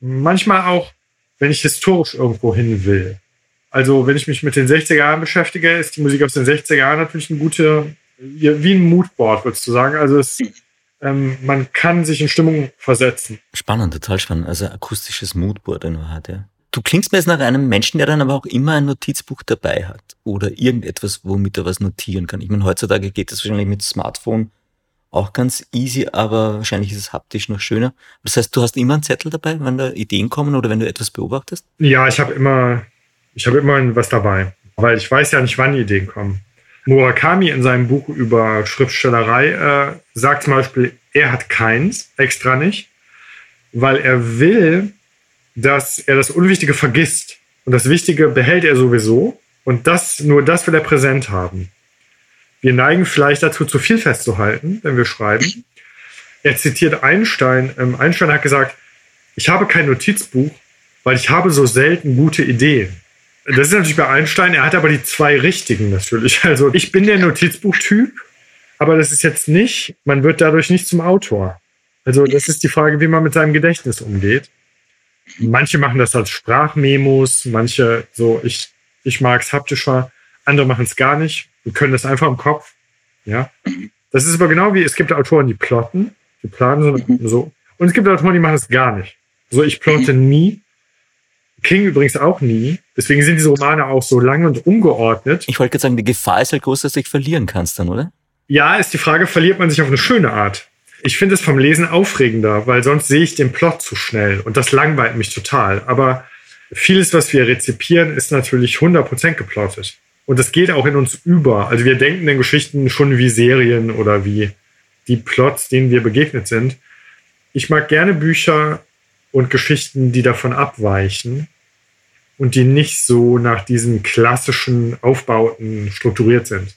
Manchmal auch, wenn ich historisch irgendwo hin will. Also wenn ich mich mit den 60er Jahren beschäftige, ist die Musik aus den 60er Jahren natürlich ein guter, wie ein Moodboard, würdest du sagen. Also es, ähm, man kann sich in Stimmung versetzen. Spannend, total spannend. Also akustisches Moodboard in Wahrheit, ja. Du klingst mir jetzt nach einem Menschen, der dann aber auch immer ein Notizbuch dabei hat oder irgendetwas, womit er was notieren kann. Ich meine, heutzutage geht das wahrscheinlich mit Smartphone auch ganz easy, aber wahrscheinlich ist es haptisch noch schöner. Das heißt, du hast immer einen Zettel dabei, wenn da Ideen kommen oder wenn du etwas beobachtest? Ja, ich habe immer, ich habe immer was dabei, weil ich weiß ja nicht, wann Ideen kommen. Murakami in seinem Buch über Schriftstellerei äh, sagt zum Beispiel, er hat keins, extra nicht, weil er will, dass er das Unwichtige vergisst. Und das Wichtige behält er sowieso. Und das, nur das will er präsent haben. Wir neigen vielleicht dazu, zu viel festzuhalten, wenn wir schreiben. Er zitiert Einstein. Ähm, Einstein hat gesagt, ich habe kein Notizbuch, weil ich habe so selten gute Ideen. Das ist natürlich bei Einstein, er hat aber die zwei richtigen natürlich. Also ich bin der Notizbuchtyp, aber das ist jetzt nicht, man wird dadurch nicht zum Autor. Also das ist die Frage, wie man mit seinem Gedächtnis umgeht. Manche machen das als Sprachmemos, manche so, ich, ich mag es haptischer, andere machen es gar nicht und können das einfach im Kopf. Ja. Das ist aber genau wie, es gibt Autoren, die plotten, die planen so, mhm. so. Und es gibt Autoren, die machen das gar nicht. So, ich plotte mhm. nie. King übrigens auch nie. Deswegen sind diese Romane auch so lang und ungeordnet. Ich wollte gerade sagen, die Gefahr ist halt groß, dass du dich verlieren kannst dann, oder? Ja, ist die Frage, verliert man sich auf eine schöne Art? Ich finde es vom Lesen aufregender, weil sonst sehe ich den Plot zu schnell und das langweilt mich total. Aber vieles, was wir rezipieren, ist natürlich 100% geplottet. Und das geht auch in uns über. Also wir denken in Geschichten schon wie Serien oder wie die Plots, denen wir begegnet sind. Ich mag gerne Bücher und Geschichten, die davon abweichen und die nicht so nach diesen klassischen Aufbauten strukturiert sind.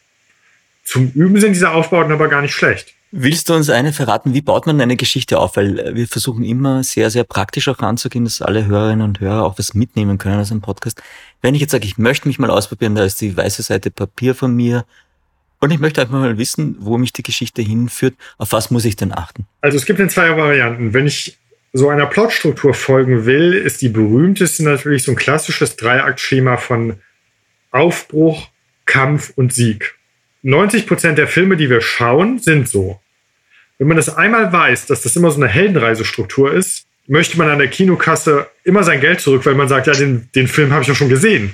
Zum Üben sind diese Aufbauten aber gar nicht schlecht. Willst du uns eine verraten, wie baut man eine Geschichte auf? Weil wir versuchen immer sehr, sehr praktisch auch ranzugehen, dass alle Hörerinnen und Hörer auch was mitnehmen können aus einem Podcast. Wenn ich jetzt sage, ich möchte mich mal ausprobieren, da ist die weiße Seite Papier von mir und ich möchte einfach mal wissen, wo mich die Geschichte hinführt, auf was muss ich denn achten? Also es gibt in zwei Varianten. Wenn ich so einer Plotstruktur folgen will, ist die berühmteste natürlich so ein klassisches Dreiaktschema von Aufbruch, Kampf und Sieg. 90 Prozent der Filme, die wir schauen, sind so. Wenn man das einmal weiß, dass das immer so eine Heldenreisestruktur ist, möchte man an der Kinokasse immer sein Geld zurück, weil man sagt, ja, den, den Film habe ich ja schon gesehen.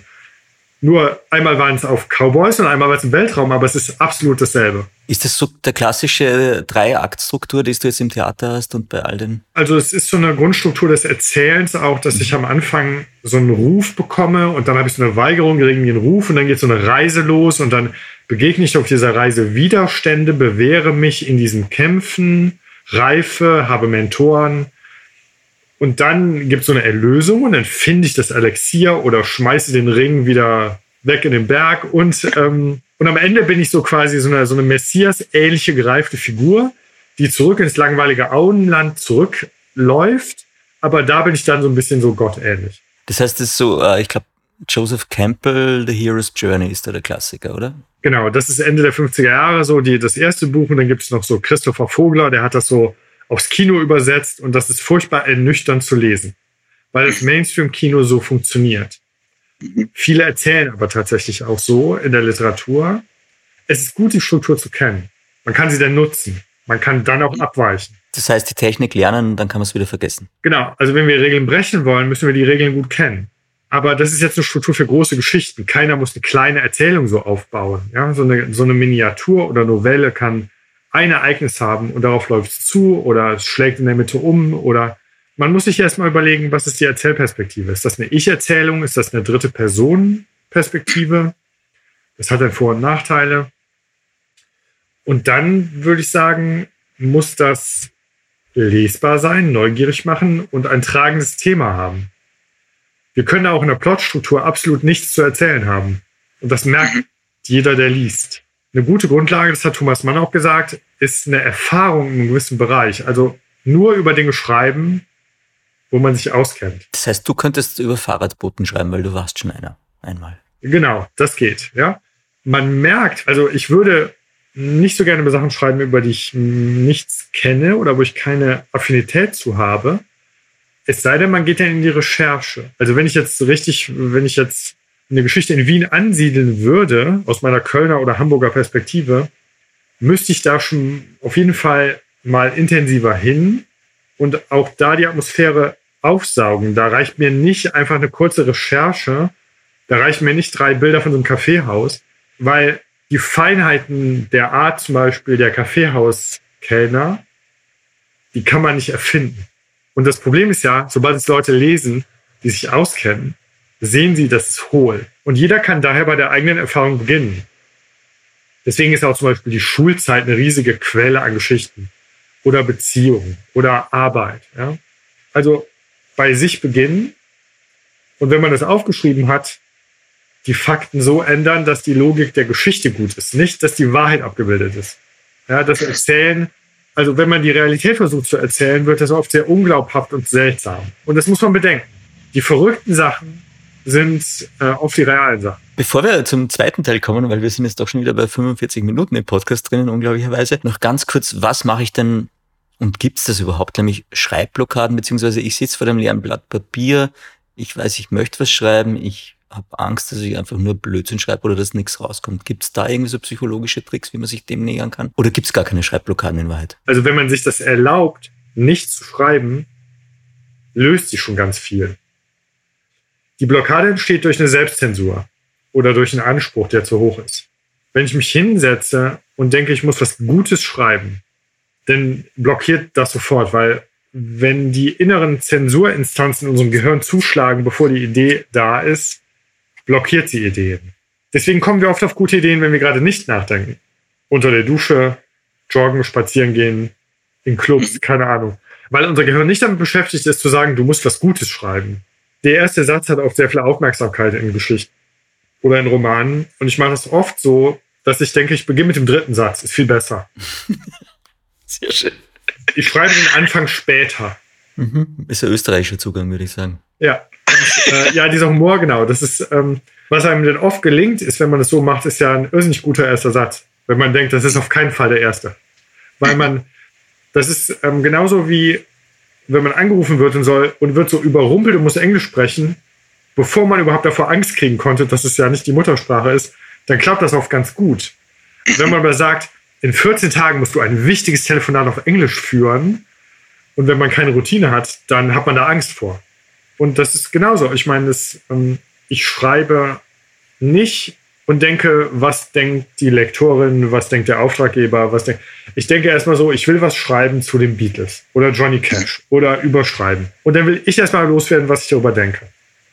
Nur einmal waren es auf Cowboys und einmal war es im Weltraum, aber es ist absolut dasselbe. Ist das so der klassische Dreiaktstruktur, die du jetzt im Theater hast und bei all den? Also es ist so eine Grundstruktur des Erzählens auch, dass ich am Anfang so einen Ruf bekomme und dann habe ich so eine Weigerung gegen den Ruf und dann geht so eine Reise los und dann begegne ich auf dieser Reise Widerstände, bewähre mich in diesen Kämpfen, reife, habe Mentoren und dann gibt es so eine Erlösung und dann finde ich das Elixier oder schmeiße den Ring wieder weg in den Berg. Und, ähm, und am Ende bin ich so quasi so eine, so eine Messias-ähnliche gereifte Figur, die zurück ins langweilige Auenland zurückläuft. Aber da bin ich dann so ein bisschen so gottähnlich. Das heißt, das ist so, äh, ich glaube, Joseph Campbell, The Hero's Journey ist da der Klassiker, oder? Genau, das ist Ende der 50er Jahre so, die, das erste Buch und dann gibt es noch so Christopher Vogler, der hat das so aufs Kino übersetzt und das ist furchtbar ernüchternd zu lesen, weil das (laughs) Mainstream-Kino so funktioniert. Viele erzählen aber tatsächlich auch so in der Literatur. Es ist gut, die Struktur zu kennen. Man kann sie dann nutzen. Man kann dann auch abweichen. Das heißt, die Technik lernen und dann kann man es wieder vergessen. Genau. Also wenn wir Regeln brechen wollen, müssen wir die Regeln gut kennen. Aber das ist jetzt eine Struktur für große Geschichten. Keiner muss eine kleine Erzählung so aufbauen. Ja, so eine, so eine Miniatur oder Novelle kann ein Ereignis haben und darauf läuft es zu oder es schlägt in der Mitte um oder man muss sich erstmal überlegen, was ist die Erzählperspektive? Ist das eine Ich-Erzählung? Ist das eine dritte Person-Perspektive? Das hat dann Vor- und Nachteile. Und dann würde ich sagen, muss das lesbar sein, neugierig machen und ein tragendes Thema haben. Wir können auch in der Plotstruktur absolut nichts zu erzählen haben. Und das merkt mhm. jeder, der liest. Eine gute Grundlage, das hat Thomas Mann auch gesagt, ist eine Erfahrung in einem gewissen Bereich. Also nur über Dinge schreiben, wo man sich auskennt. Das heißt, du könntest über Fahrradboten schreiben, weil du warst schon einer einmal. Genau, das geht, ja. Man merkt, also ich würde nicht so gerne über Sachen schreiben, über die ich nichts kenne oder wo ich keine Affinität zu habe. Es sei denn, man geht dann in die Recherche. Also wenn ich jetzt richtig, wenn ich jetzt eine Geschichte in Wien ansiedeln würde, aus meiner Kölner oder Hamburger Perspektive, müsste ich da schon auf jeden Fall mal intensiver hin und auch da die Atmosphäre aufsaugen. Da reicht mir nicht einfach eine kurze Recherche, da reichen mir nicht drei Bilder von so einem Kaffeehaus, weil die Feinheiten der Art zum Beispiel der Kaffeehauskellner, die kann man nicht erfinden. Und das Problem ist ja, sobald es Leute lesen, die sich auskennen, sehen sie, das ist hohl. Und jeder kann daher bei der eigenen Erfahrung beginnen. Deswegen ist auch zum Beispiel die Schulzeit eine riesige Quelle an Geschichten oder Beziehungen oder Arbeit. Ja? Also bei sich beginnen und wenn man das aufgeschrieben hat, die Fakten so ändern, dass die Logik der Geschichte gut ist, nicht, dass die Wahrheit abgebildet ist. Ja, das Erzählen, also wenn man die Realität versucht zu erzählen, wird das oft sehr unglaubhaft und seltsam. Und das muss man bedenken. Die verrückten Sachen sind äh, oft die realen Sachen. Bevor wir zum zweiten Teil kommen, weil wir sind jetzt doch schon wieder bei 45 Minuten im Podcast drinnen, unglaublicherweise, noch ganz kurz, was mache ich denn und gibt es das überhaupt? Nämlich Schreibblockaden, beziehungsweise ich sitze vor dem leeren Blatt Papier, ich weiß, ich möchte was schreiben, ich habe Angst, dass ich einfach nur Blödsinn schreibe oder dass nichts rauskommt. Gibt es da irgendwie so psychologische Tricks, wie man sich dem nähern kann? Oder gibt es gar keine Schreibblockaden in Wahrheit? Also wenn man sich das erlaubt, nicht zu schreiben, löst sich schon ganz viel. Die Blockade entsteht durch eine Selbstzensur oder durch einen Anspruch, der zu hoch ist. Wenn ich mich hinsetze und denke, ich muss was Gutes schreiben, dann blockiert das sofort, weil wenn die inneren Zensurinstanzen in unserem Gehirn zuschlagen, bevor die Idee da ist, blockiert sie Ideen. Deswegen kommen wir oft auf gute Ideen, wenn wir gerade nicht nachdenken. Unter der Dusche, joggen, spazieren gehen, in Clubs, (laughs) keine Ahnung. Weil unser Gehirn nicht damit beschäftigt ist, zu sagen, du musst was Gutes schreiben. Der erste Satz hat auch sehr viel Aufmerksamkeit in Geschichten oder in Romanen. Und ich mache das oft so, dass ich denke, ich beginne mit dem dritten Satz. Ist viel besser. (laughs) Sehr schön. Ich schreibe den Anfang später. Mhm. Ist der österreichische Zugang, würde ich sagen. Ja. Und, äh, ja, dieser Humor, genau. Das ist, ähm, was einem denn oft gelingt, ist, wenn man es so macht, ist ja ein irrsinnig guter erster Satz. Wenn man denkt, das ist auf keinen Fall der erste. Weil man, das ist ähm, genauso wie, wenn man angerufen wird und soll und wird so überrumpelt und muss Englisch sprechen, bevor man überhaupt davor Angst kriegen konnte, dass es ja nicht die Muttersprache ist, dann klappt das oft ganz gut. Wenn man aber sagt, in 14 Tagen musst du ein wichtiges Telefonat auf Englisch führen, und wenn man keine Routine hat, dann hat man da Angst vor. Und das ist genauso. Ich meine, das, ähm, ich schreibe nicht und denke, was denkt die Lektorin, was denkt der Auftraggeber, was denkt. Ich denke erstmal so, ich will was schreiben zu den Beatles oder Johnny Cash oder überschreiben. Und dann will ich erstmal loswerden, was ich darüber denke.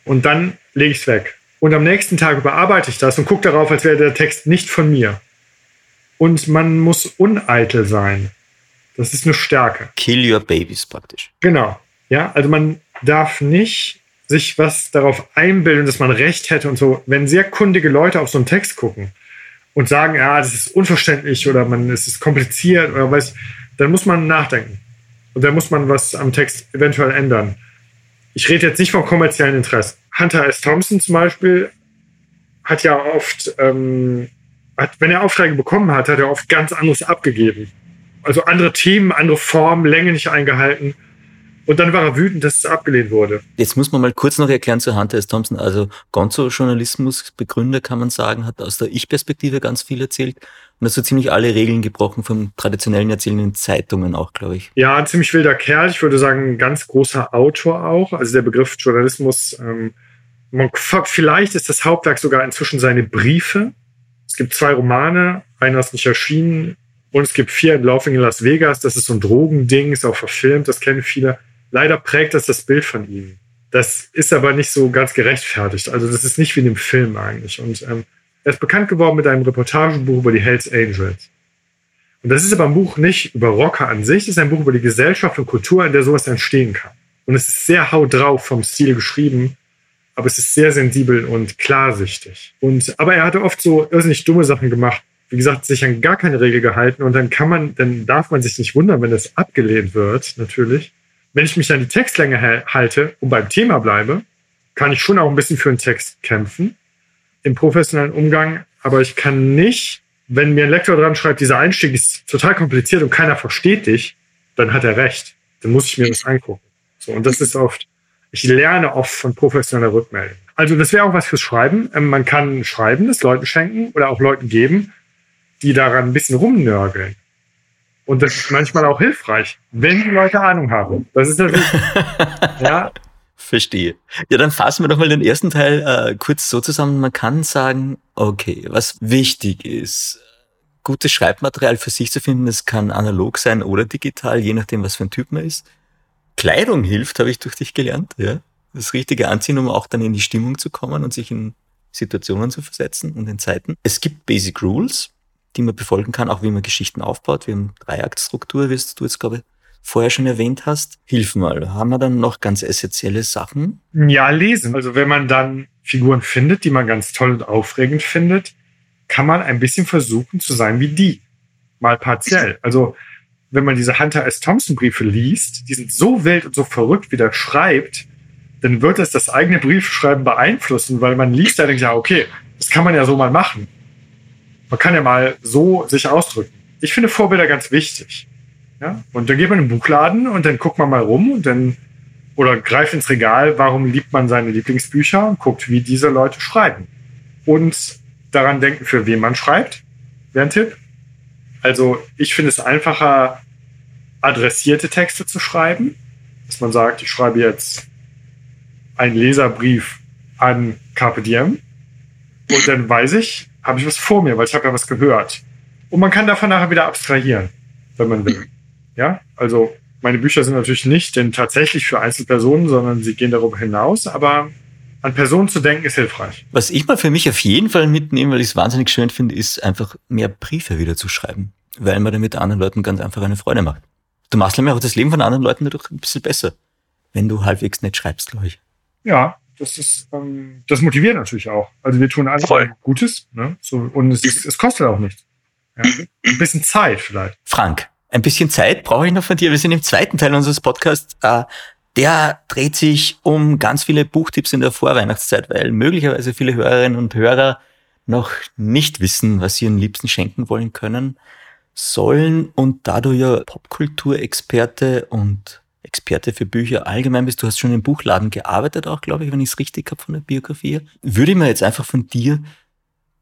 Und dann lege ich es weg. Und am nächsten Tag überarbeite ich das und gucke darauf, als wäre der Text nicht von mir. Und man muss uneitel sein. Das ist eine Stärke. Kill your babies praktisch. Genau. Ja, also man darf nicht sich was darauf einbilden, dass man Recht hätte und so. Wenn sehr kundige Leute auf so einen Text gucken und sagen, ja, das ist unverständlich oder man, es ist kompliziert oder weiß, dann muss man nachdenken. Und dann muss man was am Text eventuell ändern. Ich rede jetzt nicht von kommerziellen Interessen. Hunter S. Thompson zum Beispiel hat ja oft, ähm, hat, wenn er Aufträge bekommen hat, hat er oft ganz anderes abgegeben. Also andere Themen, andere Formen, Länge nicht eingehalten. Und dann war er wütend, dass es abgelehnt wurde. Jetzt muss man mal kurz noch erklären zu Hunter S. Thompson. Also Gonzo-Journalismus Begründer, kann man sagen, hat aus der Ich-Perspektive ganz viel erzählt und hat so ziemlich alle Regeln gebrochen vom traditionellen Erzählen in Zeitungen auch, glaube ich. Ja, ein ziemlich wilder Kerl. Ich würde sagen, ein ganz großer Autor auch. Also der Begriff Journalismus, ähm, man, vielleicht ist das Hauptwerk sogar inzwischen seine Briefe. Es gibt zwei Romane, einer ist nicht erschienen und es gibt vier in Laufing in Las Vegas. Das ist so ein Drogending, ist auch verfilmt, das kennen viele. Leider prägt das das Bild von ihm. Das ist aber nicht so ganz gerechtfertigt. Also das ist nicht wie in dem Film eigentlich. Und ähm, er ist bekannt geworden mit einem Reportagebuch über die Hells Angels. Und das ist aber ein Buch nicht über Rocker an sich, es ist ein Buch über die Gesellschaft und Kultur, in der sowas entstehen kann. Und es ist sehr haut drauf vom Stil geschrieben, aber es ist sehr sensibel und klarsichtig. Und, aber er hatte oft so irrsinnig dumme Sachen gemacht. Wie gesagt, sich an gar keine Regel gehalten und dann kann man, dann darf man sich nicht wundern, wenn es abgelehnt wird, natürlich wenn ich mich an die Textlänge halte und beim Thema bleibe, kann ich schon auch ein bisschen für einen Text kämpfen im professionellen Umgang, aber ich kann nicht, wenn mir ein Lektor dran schreibt, dieser Einstieg ist total kompliziert und keiner versteht dich, dann hat er recht. Dann muss ich mir das angucken. So, und das ist oft, ich lerne oft von professioneller Rückmeldung. Also das wäre auch was fürs Schreiben. Ähm, man kann Schreiben das Leuten schenken oder auch Leuten geben, die daran ein bisschen rumnörgeln. Und das ist manchmal auch hilfreich, wenn die Leute Ahnung haben. Das ist natürlich, (laughs) ja. Verstehe. Ja, dann fassen wir doch mal den ersten Teil äh, kurz so zusammen. Man kann sagen, okay, was wichtig ist, gutes Schreibmaterial für sich zu finden, es kann analog sein oder digital, je nachdem, was für ein Typ man ist. Kleidung hilft, habe ich durch dich gelernt, ja. Das richtige Anziehen, um auch dann in die Stimmung zu kommen und sich in Situationen zu versetzen und in Zeiten. Es gibt Basic Rules, die man befolgen kann, auch wie man Geschichten aufbaut. Wir haben Dreiaktstruktur, wie du jetzt, glaube ich, vorher schon erwähnt hast. Hilf mal, haben wir dann noch ganz essentielle Sachen? Ja, lesen. Also wenn man dann Figuren findet, die man ganz toll und aufregend findet, kann man ein bisschen versuchen zu sein wie die. Mal partiell. Also wenn man diese Hunter S. Thompson Briefe liest, die sind so wild und so verrückt, wie der schreibt, dann wird es das eigene Briefschreiben beeinflussen, weil man liest da denkt, ja, okay, das kann man ja so mal machen. Man kann ja mal so sich ausdrücken. Ich finde Vorbilder ganz wichtig. Ja? Und dann geht man in den Buchladen und dann guckt man mal rum und dann oder greift ins Regal, warum liebt man seine Lieblingsbücher und guckt, wie diese Leute schreiben. Und daran denken, für wen man schreibt, wäre ein Tipp. Also ich finde es einfacher, adressierte Texte zu schreiben, dass man sagt, ich schreibe jetzt einen Leserbrief an Carpe Diem und dann weiß ich, habe ich was vor mir, weil ich habe ja was gehört. Und man kann davon nachher wieder abstrahieren, wenn man will. Ja, also meine Bücher sind natürlich nicht denn tatsächlich für Einzelpersonen, sondern sie gehen darüber hinaus, aber an Personen zu denken ist hilfreich. Was ich mal für mich auf jeden Fall mitnehme, weil ich es wahnsinnig schön finde, ist einfach mehr Briefe wieder zu schreiben, weil man damit anderen Leuten ganz einfach eine Freude macht. Du machst nämlich auch das Leben von anderen Leuten dadurch ein bisschen besser, wenn du halbwegs nett schreibst, glaube ich. Ja, das ist, ähm, das motiviert natürlich auch. Also wir tun alles Voll. Gutes, ne? So, und es, es kostet auch nichts. Ja? Ein bisschen Zeit vielleicht. Frank, ein bisschen Zeit brauche ich noch von dir. Wir sind im zweiten Teil unseres Podcasts. Äh, der dreht sich um ganz viele Buchtipps in der Vorweihnachtszeit, weil möglicherweise viele Hörerinnen und Hörer noch nicht wissen, was sie ihren Liebsten schenken wollen können sollen. Und da du ja Popkulturexperte und Experte für Bücher allgemein bist, du hast schon im Buchladen gearbeitet, auch glaube ich, wenn ich es richtig habe von der Biografie, würde ich mir jetzt einfach von dir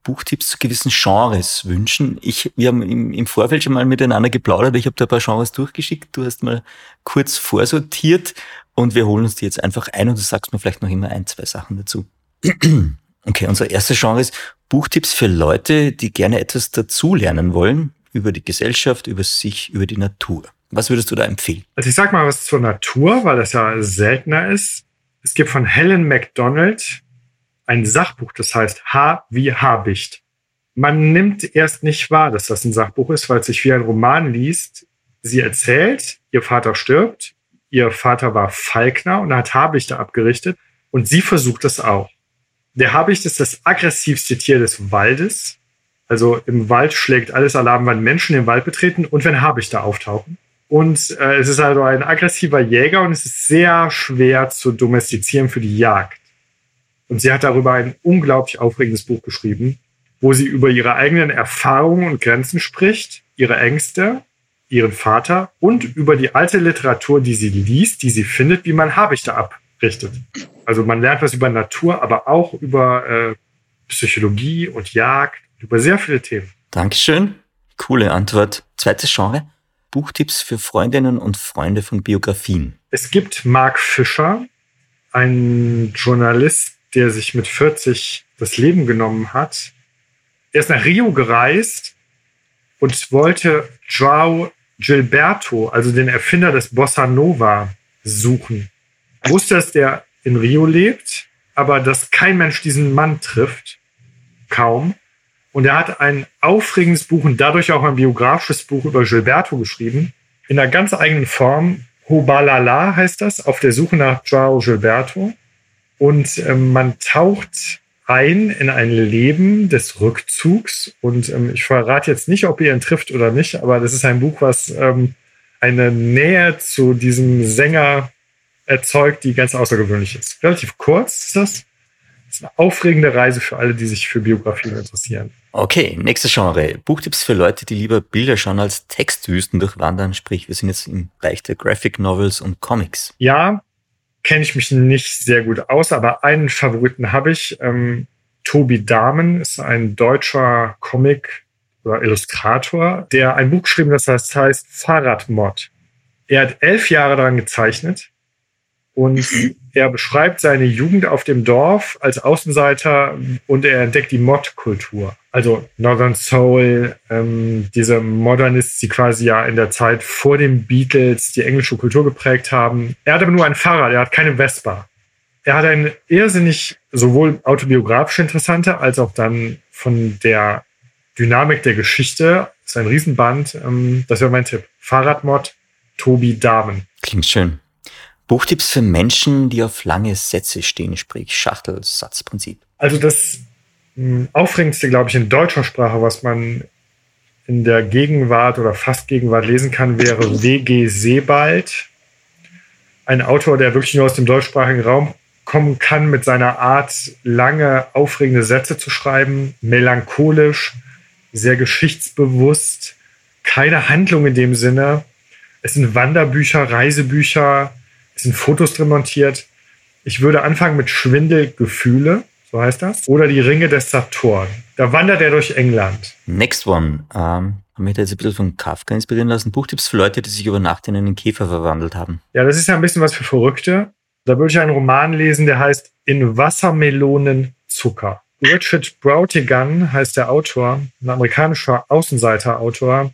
Buchtipps zu gewissen Genres wünschen. Ich, wir haben im, im Vorfeld schon mal miteinander geplaudert, ich habe da ein paar Genres durchgeschickt, du hast mal kurz vorsortiert und wir holen uns die jetzt einfach ein und du sagst mir vielleicht noch immer ein, zwei Sachen dazu. (clears throat) Okay, unser erstes Genre ist Buchtipps für Leute, die gerne etwas dazulernen wollen über die Gesellschaft, über sich, über die Natur. Was würdest du da empfehlen? Also ich sag mal was zur Natur, weil das ja seltener ist. Es gibt von Helen MacDonald ein Sachbuch, das heißt H wie Habicht. Man nimmt erst nicht wahr, dass das ein Sachbuch ist, weil es sich wie ein Roman liest. Sie erzählt, ihr Vater stirbt, ihr Vater war Falkner und hat Habichte abgerichtet und sie versucht es auch. Der Habicht ist das aggressivste Tier des Waldes. Also im Wald schlägt alles Alarm, wenn Menschen den Wald betreten und wenn Habichte auftauchen. Und äh, es ist also ein aggressiver Jäger und es ist sehr schwer zu domestizieren für die Jagd. Und sie hat darüber ein unglaublich aufregendes Buch geschrieben, wo sie über ihre eigenen Erfahrungen und Grenzen spricht, ihre Ängste, ihren Vater und über die alte Literatur, die sie liest, die sie findet, wie man Habichte abrichtet. Also man lernt was über Natur, aber auch über äh, Psychologie und Jagd, über sehr viele Themen. Dankeschön. Coole Antwort. Zweites Genre. Buchtipps für Freundinnen und Freunde von Biografien. Es gibt Mark Fischer, ein Journalist, der sich mit 40 das Leben genommen hat. Er ist nach Rio gereist und wollte Joao Gilberto, also den Erfinder des Bossa Nova, suchen. Er wusste, dass der in Rio lebt, aber dass kein Mensch diesen Mann trifft. Kaum. Und er hat ein aufregendes Buch und dadurch auch ein biografisches Buch über Gilberto geschrieben. In einer ganz eigenen Form. Hobalala heißt das, auf der Suche nach Joao Gilberto. Und ähm, man taucht ein in ein Leben des Rückzugs. Und ähm, ich verrate jetzt nicht, ob ihr ihn trifft oder nicht, aber das ist ein Buch, was ähm, eine Nähe zu diesem Sänger erzeugt, die ganz außergewöhnlich ist. Relativ kurz ist das. Das ist eine aufregende Reise für alle, die sich für Biografien interessieren. Okay, nächstes Genre. Buchtipps für Leute, die lieber Bilder schauen als Textwüsten durchwandern. Sprich, wir sind jetzt im Bereich der Graphic Novels und Comics. Ja, kenne ich mich nicht sehr gut aus, aber einen Favoriten habe ich. Ähm, Tobi Dahmen ist ein deutscher Comic oder Illustrator, der ein Buch geschrieben hat, das heißt Fahrradmod. Er hat elf Jahre daran gezeichnet und er beschreibt seine Jugend auf dem Dorf als Außenseiter und er entdeckt die Mod-Kultur. Also Northern Soul, ähm, diese Modernists, die quasi ja in der Zeit vor den Beatles die englische Kultur geprägt haben. Er hat aber nur ein Fahrrad, er hat keine Vespa. Er hat eine irrsinnig sowohl autobiografisch interessante als auch dann von der Dynamik der Geschichte. Das ist ein Riesenband. Ähm, das wäre mein Tipp. Fahrradmod, Tobi Damen. Klingt schön. Buchtipps für Menschen, die auf lange Sätze stehen, sprich Schachtelsatzprinzip. Also das hm, Aufregendste, glaube ich, in deutscher Sprache, was man in der Gegenwart oder fast Gegenwart lesen kann, wäre W.G. Sebald. Ein Autor, der wirklich nur aus dem deutschsprachigen Raum kommen kann, mit seiner Art, lange, aufregende Sätze zu schreiben, melancholisch, sehr geschichtsbewusst, keine Handlung in dem Sinne. Es sind Wanderbücher, Reisebücher, sind Fotos drin montiert. Ich würde anfangen mit Schwindelgefühle, so heißt das, oder die Ringe des Saturn. Da wandert er durch England. Next one. Ähm, haben wir da jetzt ein bisschen von Kafka inspirieren lassen. Buchtipps für Leute, die sich über Nacht in einen Käfer verwandelt haben. Ja, das ist ja ein bisschen was für Verrückte. Da würde ich einen Roman lesen, der heißt In Wassermelonenzucker. Richard Brautigan heißt der Autor, ein amerikanischer Außenseiter-Autor.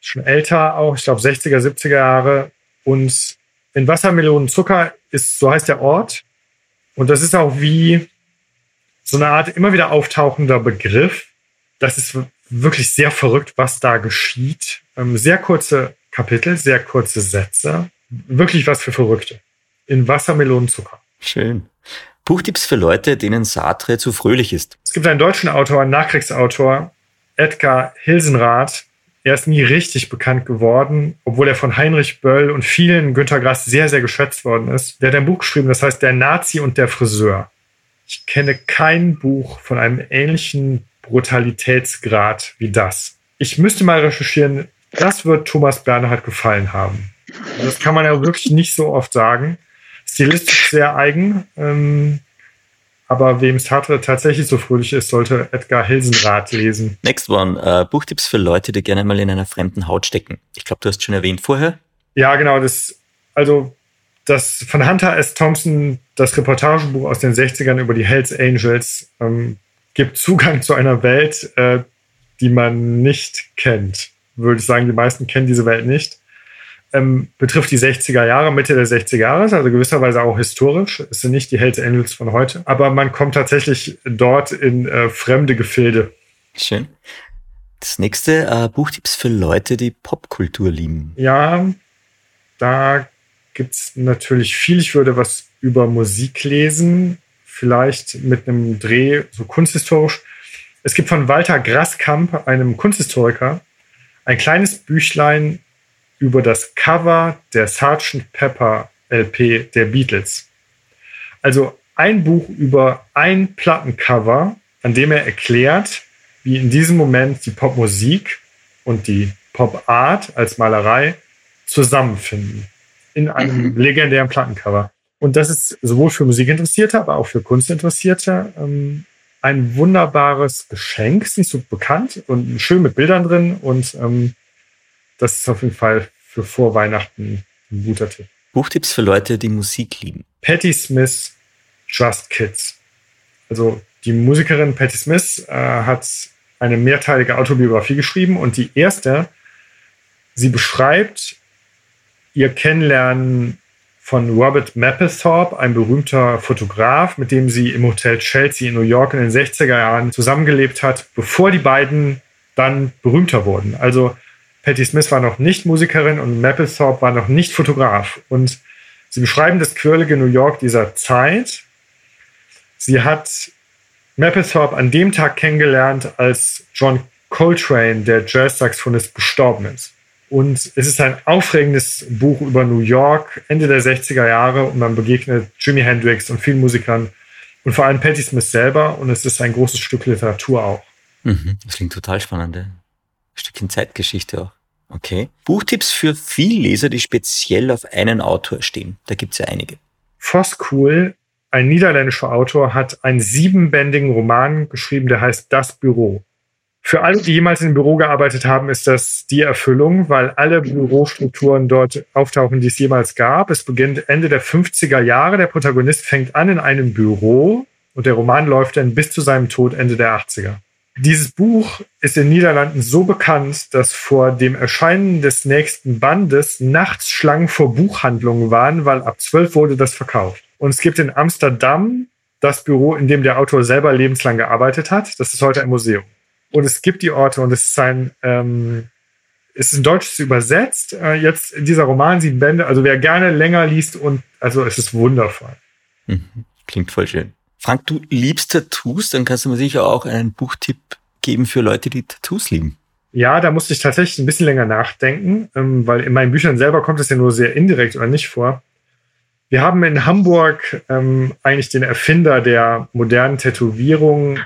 Schon älter, auch, ich glaube 60er, 70er Jahre. Und in Wassermelonenzucker ist, so heißt der Ort. Und das ist auch wie so eine Art immer wieder auftauchender Begriff. Das ist wirklich sehr verrückt, was da geschieht. Ähm, sehr kurze Kapitel, sehr kurze Sätze. Wirklich was für Verrückte. In Wassermelonenzucker. Schön. Buchtipps für Leute, denen Sartre zu fröhlich ist. Es gibt einen deutschen Autor, einen Nachkriegsautor, Edgar Hilsenrath, er ist nie richtig bekannt geworden, obwohl er von Heinrich Böll und vielen Günter Grass sehr, sehr geschätzt worden ist. Der hat ein Buch geschrieben, das heißt Der Nazi und der Friseur. Ich kenne kein Buch von einem ähnlichen Brutalitätsgrad wie das. Ich müsste mal recherchieren, das wird Thomas Bernhard gefallen haben. Das kann man ja wirklich nicht so oft sagen. Stilistisch sehr eigen. Ähm, aber wem Sartre tatsächlich so fröhlich ist, sollte Edgar Hilsenrath lesen. Next one. Uh, Buchtipps für Leute, die gerne mal in einer fremden Haut stecken. Ich glaube, du hast schon erwähnt vorher. Ja, genau. Das, also das von Hunter S. Thompson, das Reportagebuch aus den 60ern über die Hells Angels, ähm, gibt Zugang zu einer Welt, äh, die man nicht kennt. Würde ich sagen, die meisten kennen diese Welt nicht ähm, betrifft die 60er Jahre, Mitte der 60er Jahre, also gewisserweise auch historisch. Es sind nicht die Hells Angels von heute, aber man kommt tatsächlich dort in äh, fremde Gefilde. Schön. Das nächste äh, Buchtipps für Leute, die Popkultur lieben. Ja, da gibt's natürlich viel. Ich würde was über Musik lesen, vielleicht mit einem Dreh so kunsthistorisch. Es gibt von Walter Graskamp, einem Kunsthistoriker, ein kleines Büchlein über das Cover der Sgt. Pepper LP der Beatles. Also ein Buch über ein Plattencover, an dem er erklärt, wie in diesem Moment die Popmusik und die Pop-Art als Malerei zusammenfinden in einem legendären Plattencover. Und das ist sowohl für Musikinteressierte, aber auch für Kunstinteressierte ähm, ein wunderbares Geschenk. Ist nicht so bekannt und schön mit Bildern drin. Und ähm, das ist auf jeden Fall für vor Weihnachten ein guter Tipp. Buchtipps für Leute, die Musik lieben. Patti Smith, Just Kids. Also die Musikerin Patti Smith äh, hat eine mehrteilige Autobiografie geschrieben und die erste, sie beschreibt ihr Kennenlernen von Robert Mapplethorpe, ein berühmter Fotograf, mit dem sie im Hotel Chelsea in New York in den 60er Jahren zusammengelebt hat, bevor die beiden dann berühmter wurden. Also Patti Smith war noch nicht Musikerin und Mapplethorpe war noch nicht Fotograf. Und sie beschreiben das quirlige New York dieser Zeit. Sie hat Mapplethorpe an dem Tag kennengelernt, als John Coltrane, der Jazz-Saxophonist, gestorben ist. Und es ist ein aufregendes Buch über New York, Ende der 60er Jahre, und man begegnet Jimi Hendrix und vielen Musikern und vor allem Patti Smith selber. Und es ist ein großes Stück Literatur auch. Mhm, das klingt total spannend. Ein Stückchen Zeitgeschichte auch. Okay. Buchtipps für Vielleser, die speziell auf einen Autor stehen. Da gibt's ja einige. Voskuhl, ein niederländischer Autor, hat einen siebenbändigen Roman geschrieben, der heißt Das Büro. Für alle, die jemals in einem Büro gearbeitet haben, ist das die Erfüllung, weil alle Bürostrukturen dort auftauchen, die es jemals gab. Es beginnt Ende der 50er Jahre. Der Protagonist fängt an in einem Büro und der Roman läuft dann bis zu seinem Tod Ende der 80er. Dieses Buch ist in den Niederlanden so bekannt, dass vor dem Erscheinen des nächsten Bandes nachts Schlangen vor Buchhandlungen waren, weil ab 12 wurde das verkauft. Und es gibt in Amsterdam das Büro, in dem der Autor selber lebenslang gearbeitet hat. Das ist heute ein Museum. Und es gibt die Orte und es ist ein, ähm, es ist in Deutsch übersetzt. Äh, jetzt dieser Roman, sieben Bände. Also wer gerne länger liest und also es ist wundervoll. Mhm. Klingt voll schön. Frank, du liebst Tattoos, dann kannst du mir sicher auch einen Buchtipp geben für Leute, die Tattoos lieben. Ja, da musste ich tatsächlich ein bisschen länger nachdenken, ähm, weil in meinen Büchern selber kommt es ja nur sehr indirekt oder nicht vor. Wir haben in Hamburg ähm, eigentlich den Erfinder der modernen Tätowierung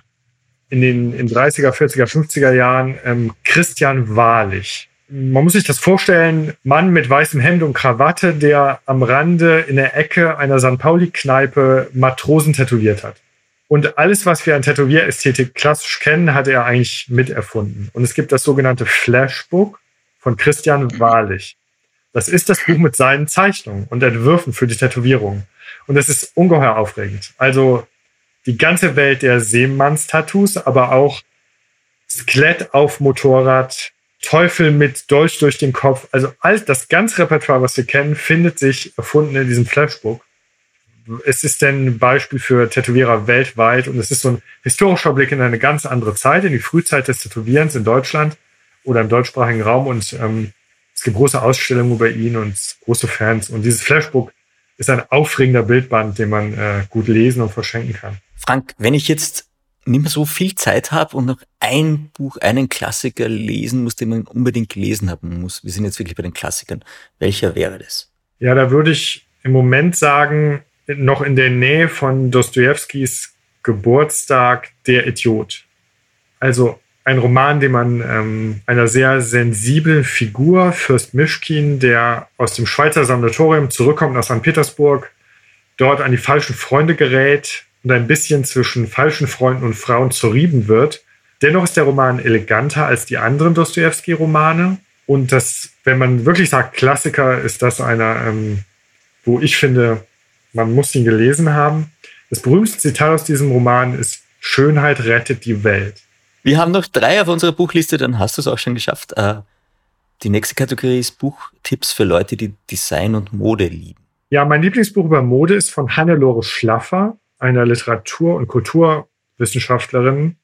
in den in 30er, 40er, 50er Jahren ähm, Christian Wahrlich. Man muss sich das vorstellen, Mann mit weißem Hemd und Krawatte, der am Rande in der Ecke einer St. Pauli-Kneipe Matrosen tätowiert hat. Und alles, was wir an Tätowierästhetik klassisch kennen, hat er eigentlich miterfunden. Und es gibt das sogenannte Flashbook von Christian Wahrlich. Das ist das Buch mit seinen Zeichnungen und Entwürfen für die Tätowierung. Und das ist ungeheuer aufregend. Also die ganze Welt der Seemanns-Tattoos, aber auch Skelett auf Motorrad, Teufel mit Dolch durch den Kopf. Also all das ganze Repertoire, was wir kennen, findet sich erfunden in diesem Flashbook. Es ist denn ein Beispiel für Tätowierer weltweit und es ist so ein historischer Blick in eine ganz andere Zeit, in die Frühzeit des Tätowierens in Deutschland oder im deutschsprachigen Raum und ähm, es gibt große Ausstellungen über ihn und große Fans und dieses Flashbook ist ein aufregender Bildband, den man äh, gut lesen und verschenken kann. Frank, wenn ich jetzt nicht mehr so viel Zeit habe und noch ein Buch, einen Klassiker lesen muss, den man unbedingt gelesen haben muss, wir sind jetzt wirklich bei den Klassikern, welcher wäre das? Ja, da würde ich im Moment sagen, noch in der Nähe von Dostojewskis Geburtstag, Der Idiot. Also ein Roman, den man ähm, einer sehr sensiblen Figur, Fürst Mischkin, der aus dem Schweizer Sanatorium zurückkommt nach St. Petersburg, dort an die falschen Freunde gerät, und ein bisschen zwischen falschen Freunden und Frauen zerrieben wird. Dennoch ist der Roman eleganter als die anderen Dostoevsky-Romane. Und das, wenn man wirklich sagt Klassiker, ist das einer, ähm, wo ich finde, man muss ihn gelesen haben. Das berühmteste Zitat aus diesem Roman ist Schönheit rettet die Welt. Wir haben noch drei auf unserer Buchliste, dann hast du es auch schon geschafft. Äh, die nächste Kategorie ist Buchtipps für Leute, die Design und Mode lieben. Ja, mein Lieblingsbuch über Mode ist von Hannelore Schlaffer einer Literatur- und Kulturwissenschaftlerin.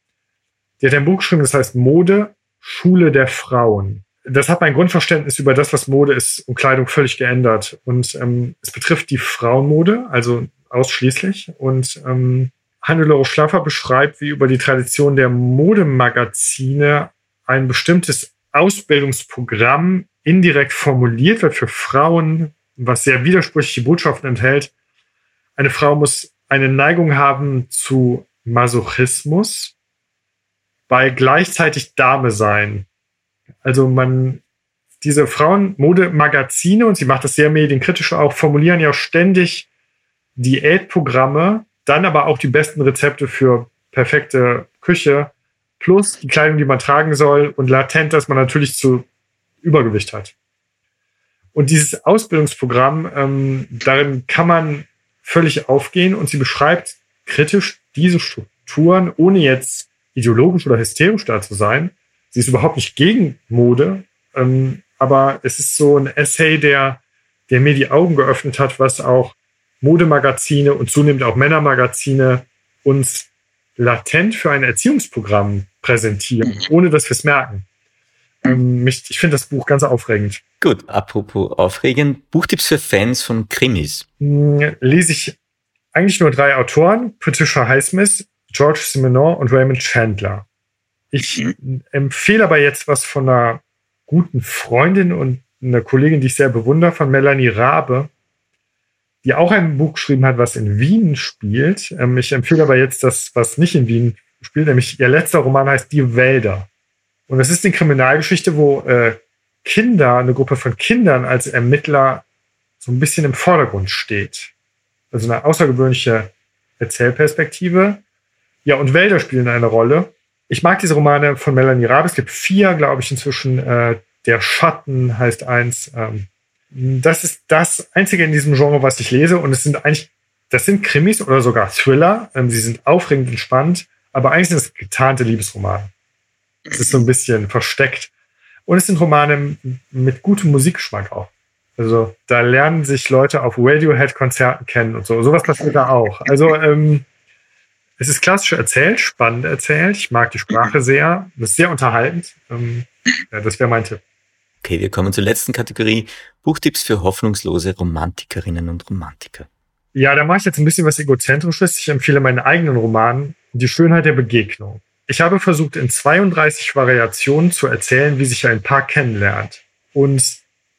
Die hat ein Buch geschrieben, das heißt Mode, Schule der Frauen. Das hat mein Grundverständnis über das, was Mode ist und Kleidung völlig geändert. Und ähm, es betrifft die Frauenmode, also ausschließlich. Und ähm, Hannelore Schlaffer beschreibt, wie über die Tradition der Modemagazine ein bestimmtes Ausbildungsprogramm indirekt formuliert wird für Frauen, was sehr widersprüchliche Botschaften enthält. Eine Frau muss eine Neigung haben zu Masochismus bei gleichzeitig Dame sein. Also man, diese Frauenmodemagazine, und sie macht das sehr medienkritisch auch, formulieren ja ständig Diätprogramme, dann aber auch die besten Rezepte für perfekte Küche, plus die Kleidung, die man tragen soll und latent, dass man natürlich zu Übergewicht hat. Und dieses Ausbildungsprogramm, ähm, darin kann man völlig aufgehen und sie beschreibt kritisch diese Strukturen, ohne jetzt ideologisch oder hysterisch da zu sein. Sie ist überhaupt nicht gegen Mode, ähm, aber es ist so ein Essay, der, der mir die Augen geöffnet hat, was auch Modemagazine und zunehmend auch Männermagazine uns latent für ein Erziehungsprogramm präsentieren, mhm. ohne dass wir es merken. Ähm, mich, ich finde das Buch ganz aufregend. Gut, apropos aufregend, Buchtipps für Fans von Krimis. Hm, lese ich eigentlich nur drei Autoren, Patricia Highsmith, George Simenon und Raymond Chandler. Ich mhm. empfehle aber jetzt was von einer guten Freundin und einer Kollegin, die ich sehr bewundere, von Melanie Rabe, die auch ein Buch geschrieben hat, was in Wien spielt. Ähm, ich empfehle aber jetzt das, was nicht in Wien spielt, nämlich ihr letzter Roman heißt Die Wälder. Und das ist eine Kriminalgeschichte, wo äh, Kinder, eine Gruppe von Kindern als Ermittler so ein bisschen im Vordergrund steht. Also eine außergewöhnliche Erzählperspektive. Ja, und Wälder spielen eine Rolle. Ich mag diese Romane von Melanie Rabe. Es gibt vier, glaube ich, inzwischen. Äh, Der Schatten heißt eins. Ähm, das ist das Einzige in diesem Genre, was ich lese. Und es sind eigentlich, das sind Krimis oder sogar Thriller. Ähm, sie sind aufregend und spannend, aber eigentlich sind es getarnte Liebesromane. Es ist so ein bisschen versteckt. Und es sind Romane mit gutem Musikgeschmack auch. Also da lernen sich Leute auf Radiohead-Konzerten kennen und so. Sowas passiert da auch. Also ähm, es ist klassisch erzählt, spannend erzählt. Ich mag die Sprache sehr. Das ist sehr unterhaltend. Ähm, ja, das wäre mein Tipp. Okay, wir kommen zur letzten Kategorie. Buchtipps für hoffnungslose Romantikerinnen und Romantiker. Ja, da mache ich jetzt ein bisschen was Egozentrisches. Ich empfehle meinen eigenen Roman Die Schönheit der Begegnung. Ich habe versucht, in 32 Variationen zu erzählen, wie sich ein Paar kennenlernt. Und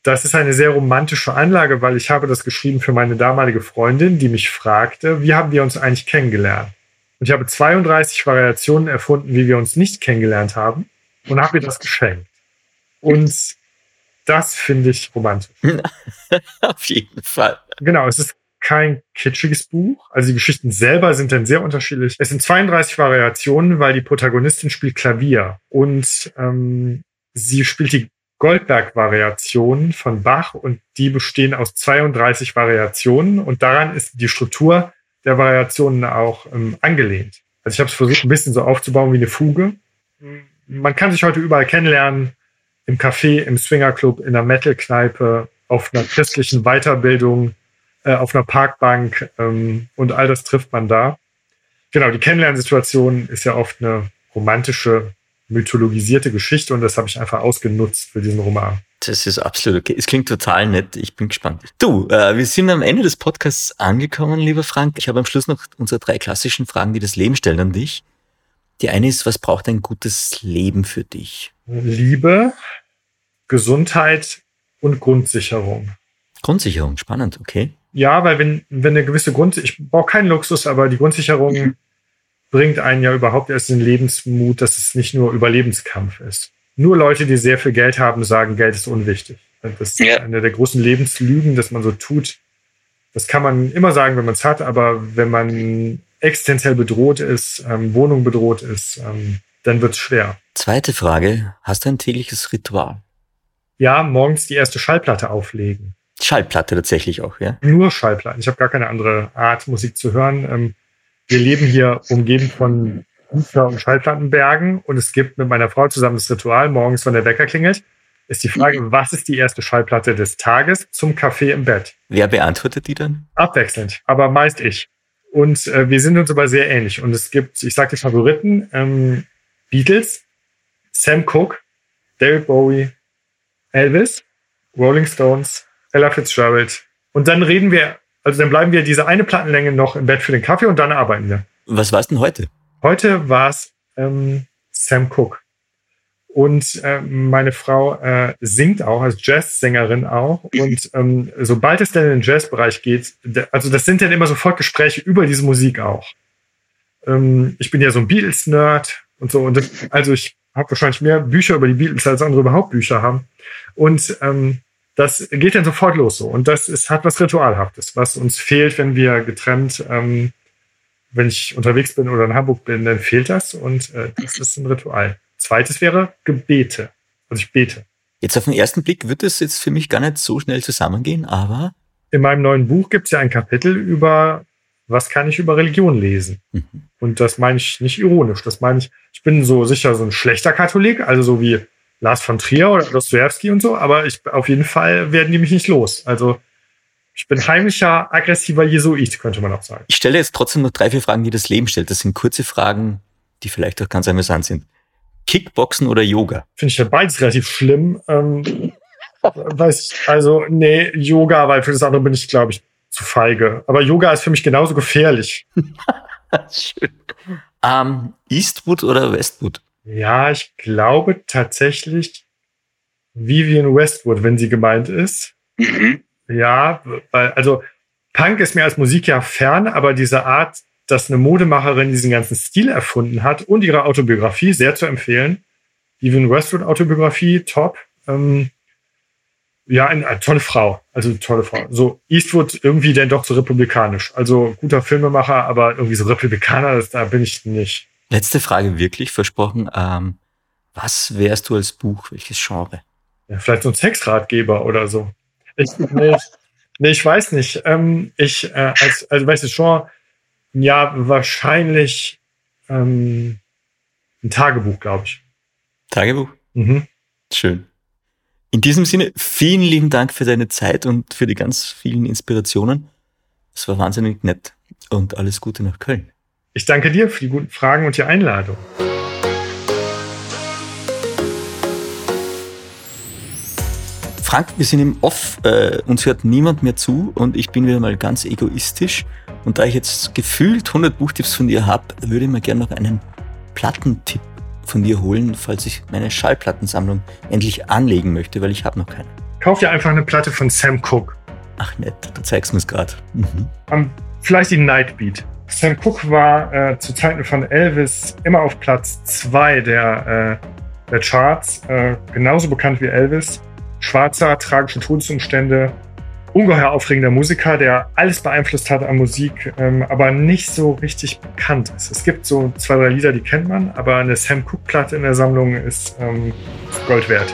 das ist eine sehr romantische Anlage, weil ich habe das geschrieben für meine damalige Freundin, die mich fragte, wie haben wir uns eigentlich kennengelernt? Und ich habe 32 Variationen erfunden, wie wir uns nicht kennengelernt haben und habe ihr das geschenkt. Und das finde ich romantisch. (laughs) Auf jeden Fall. Genau, es ist kein kitschiges Buch. Also die Geschichten selber sind dann sehr unterschiedlich. Es sind 32 Variationen, weil die Protagonistin spielt Klavier und ähm, sie spielt die Goldberg-Variationen von Bach und die bestehen aus 32 Variationen und daran ist die Struktur der Variationen auch ähm, angelehnt. Also ich habe es versucht, ein bisschen so aufzubauen wie eine Fuge. Man kann sich heute überall kennenlernen, im Café, im Swingerclub, in der Metal-Kneipe, auf einer christlichen Weiterbildung, äh, auf einer Parkbank ähm, und all das trifft man da. Genau, die Kennenlernsituation ist ja oft eine romantische, mythologisierte Geschichte und das habe ich einfach ausgenutzt für diesen Roman. Das ist absolut okay. Es klingt total nett. Ich bin gespannt. Du, äh, wir sind am Ende des Podcasts angekommen, lieber Frank. Ich habe am Schluss noch unsere drei klassischen Fragen, die das Leben stellen an dich. Die eine ist, was braucht ein gutes Leben für dich? Liebe, Gesundheit und Grundsicherung. Grundsicherung, spannend, okay. Ja, weil wenn, wenn eine gewisse Grund, ich brauche keinen Luxus, aber die Grundsicherung mhm. bringt einen ja überhaupt erst in Lebensmut, dass es nicht nur Überlebenskampf ist. Nur Leute, die sehr viel Geld haben, sagen, Geld ist unwichtig. Das ist ja. eine der großen Lebenslügen, dass man so tut. Das kann man immer sagen, wenn man es hat, aber wenn man existenziell bedroht ist, ähm, Wohnung bedroht ist, ähm, dann wird es schwer. Zweite Frage, hast du ein tägliches Ritual? Ja, morgens die erste Schallplatte auflegen. Schallplatte tatsächlich auch, ja? Nur Schallplatten. Ich habe gar keine andere Art, Musik zu hören. Ähm, wir leben hier umgeben von Bücher- und Schallplattenbergen und es gibt mit meiner Frau zusammen das Ritual, morgens, wenn der Wecker klingelt, ist die Frage, mhm. was ist die erste Schallplatte des Tages zum Kaffee im Bett? Wer beantwortet die dann? Abwechselnd, aber meist ich. Und äh, wir sind uns aber sehr ähnlich. Und es gibt, ich sage die Favoriten, ähm, Beatles, Sam Cooke, David Bowie, Elvis, Rolling Stones, Ella Fitzgerald. Und dann reden wir, also dann bleiben wir diese eine Plattenlänge noch im Bett für den Kaffee und dann arbeiten wir. Was war es denn heute? Heute war es ähm, Sam Cooke. Und äh, meine Frau äh, singt auch, als Jazzsängerin auch. Und ähm, sobald es dann in den Jazzbereich geht, also das sind dann immer sofort Gespräche über diese Musik auch. Ähm, ich bin ja so ein Beatles-Nerd und so. Und das, also ich habe wahrscheinlich mehr Bücher über die Beatles, als andere überhaupt Bücher haben. Und ähm, das geht dann sofort los so. Und das ist, hat was Ritualhaftes, was uns fehlt, wenn wir getrennt, ähm, wenn ich unterwegs bin oder in Hamburg bin, dann fehlt das. Und äh, das ist ein Ritual. Zweites wäre Gebete. Also ich bete. Jetzt auf den ersten Blick wird es jetzt für mich gar nicht so schnell zusammengehen, aber. In meinem neuen Buch gibt es ja ein Kapitel über, was kann ich über Religion lesen. Mhm. Und das meine ich nicht ironisch. Das meine ich, ich bin so sicher so ein schlechter Katholik, also so wie Lars von Trier oder Dostoevsky und so, aber ich, auf jeden Fall werden die mich nicht los. Also ich bin heimlicher, aggressiver Jesuit, könnte man auch sagen. Ich stelle jetzt trotzdem noch drei, vier Fragen, die das Leben stellt. Das sind kurze Fragen, die vielleicht auch ganz amüsant sind. Kickboxen oder Yoga? Finde ich ja beides relativ schlimm. Ähm, weiß ich, also, nee, Yoga, weil für das andere bin ich, glaube ich, zu feige. Aber Yoga ist für mich genauso gefährlich. (laughs) Schön. Ähm, Eastwood oder Westwood? Ja, ich glaube tatsächlich Vivian Westwood, wenn sie gemeint ist. Mhm. Ja, weil, also Punk ist mir als Musik ja fern, aber diese Art, dass eine Modemacherin diesen ganzen Stil erfunden hat und ihre Autobiografie sehr zu empfehlen. Vivian Westwood Autobiografie, top. Ähm, ja, eine, eine, tolle Frau. Also tolle Frau. So Eastwood irgendwie denn doch so republikanisch. Also guter Filmemacher, aber irgendwie so Republikaner, das, da bin ich nicht. Letzte Frage wirklich versprochen. Ähm, was wärst du als Buch? Welches Genre? Ja, vielleicht so ein Sexratgeber oder so. Ich, nee, nee, ich weiß nicht. Ähm, ich, äh, als, also welches Genre? Ja, wahrscheinlich ähm, ein Tagebuch, glaube ich. Tagebuch? Mhm. Schön. In diesem Sinne, vielen lieben Dank für deine Zeit und für die ganz vielen Inspirationen. Es war wahnsinnig nett und alles Gute nach Köln. Ich danke dir für die guten Fragen und die Einladung. Frank, wir sind im Off, äh, uns hört niemand mehr zu und ich bin wieder mal ganz egoistisch. Und da ich jetzt gefühlt 100 Buchtipps von dir habe, würde ich mir gerne noch einen Plattentipp von dir holen, falls ich meine Schallplattensammlung endlich anlegen möchte, weil ich habe noch keine. Kauf dir einfach eine Platte von Sam Cooke. Ach nett, du zeigst mir es gerade. Mhm. Um, vielleicht die Nightbeat. Sam Cooke war äh, zu Zeiten von Elvis immer auf Platz 2 der, äh, der Charts, äh, genauso bekannt wie Elvis. Schwarzer, tragische Todesumstände, ungeheuer aufregender Musiker, der alles beeinflusst hat an Musik, ähm, aber nicht so richtig bekannt ist. Es gibt so zwei, drei Lieder, die kennt man, aber eine Sam Cooke-Platte in der Sammlung ist ähm, Gold wert.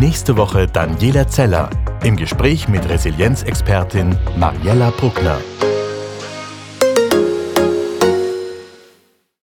Nächste Woche Daniela Zeller im Gespräch mit Resilienzexpertin Mariella Bruckner.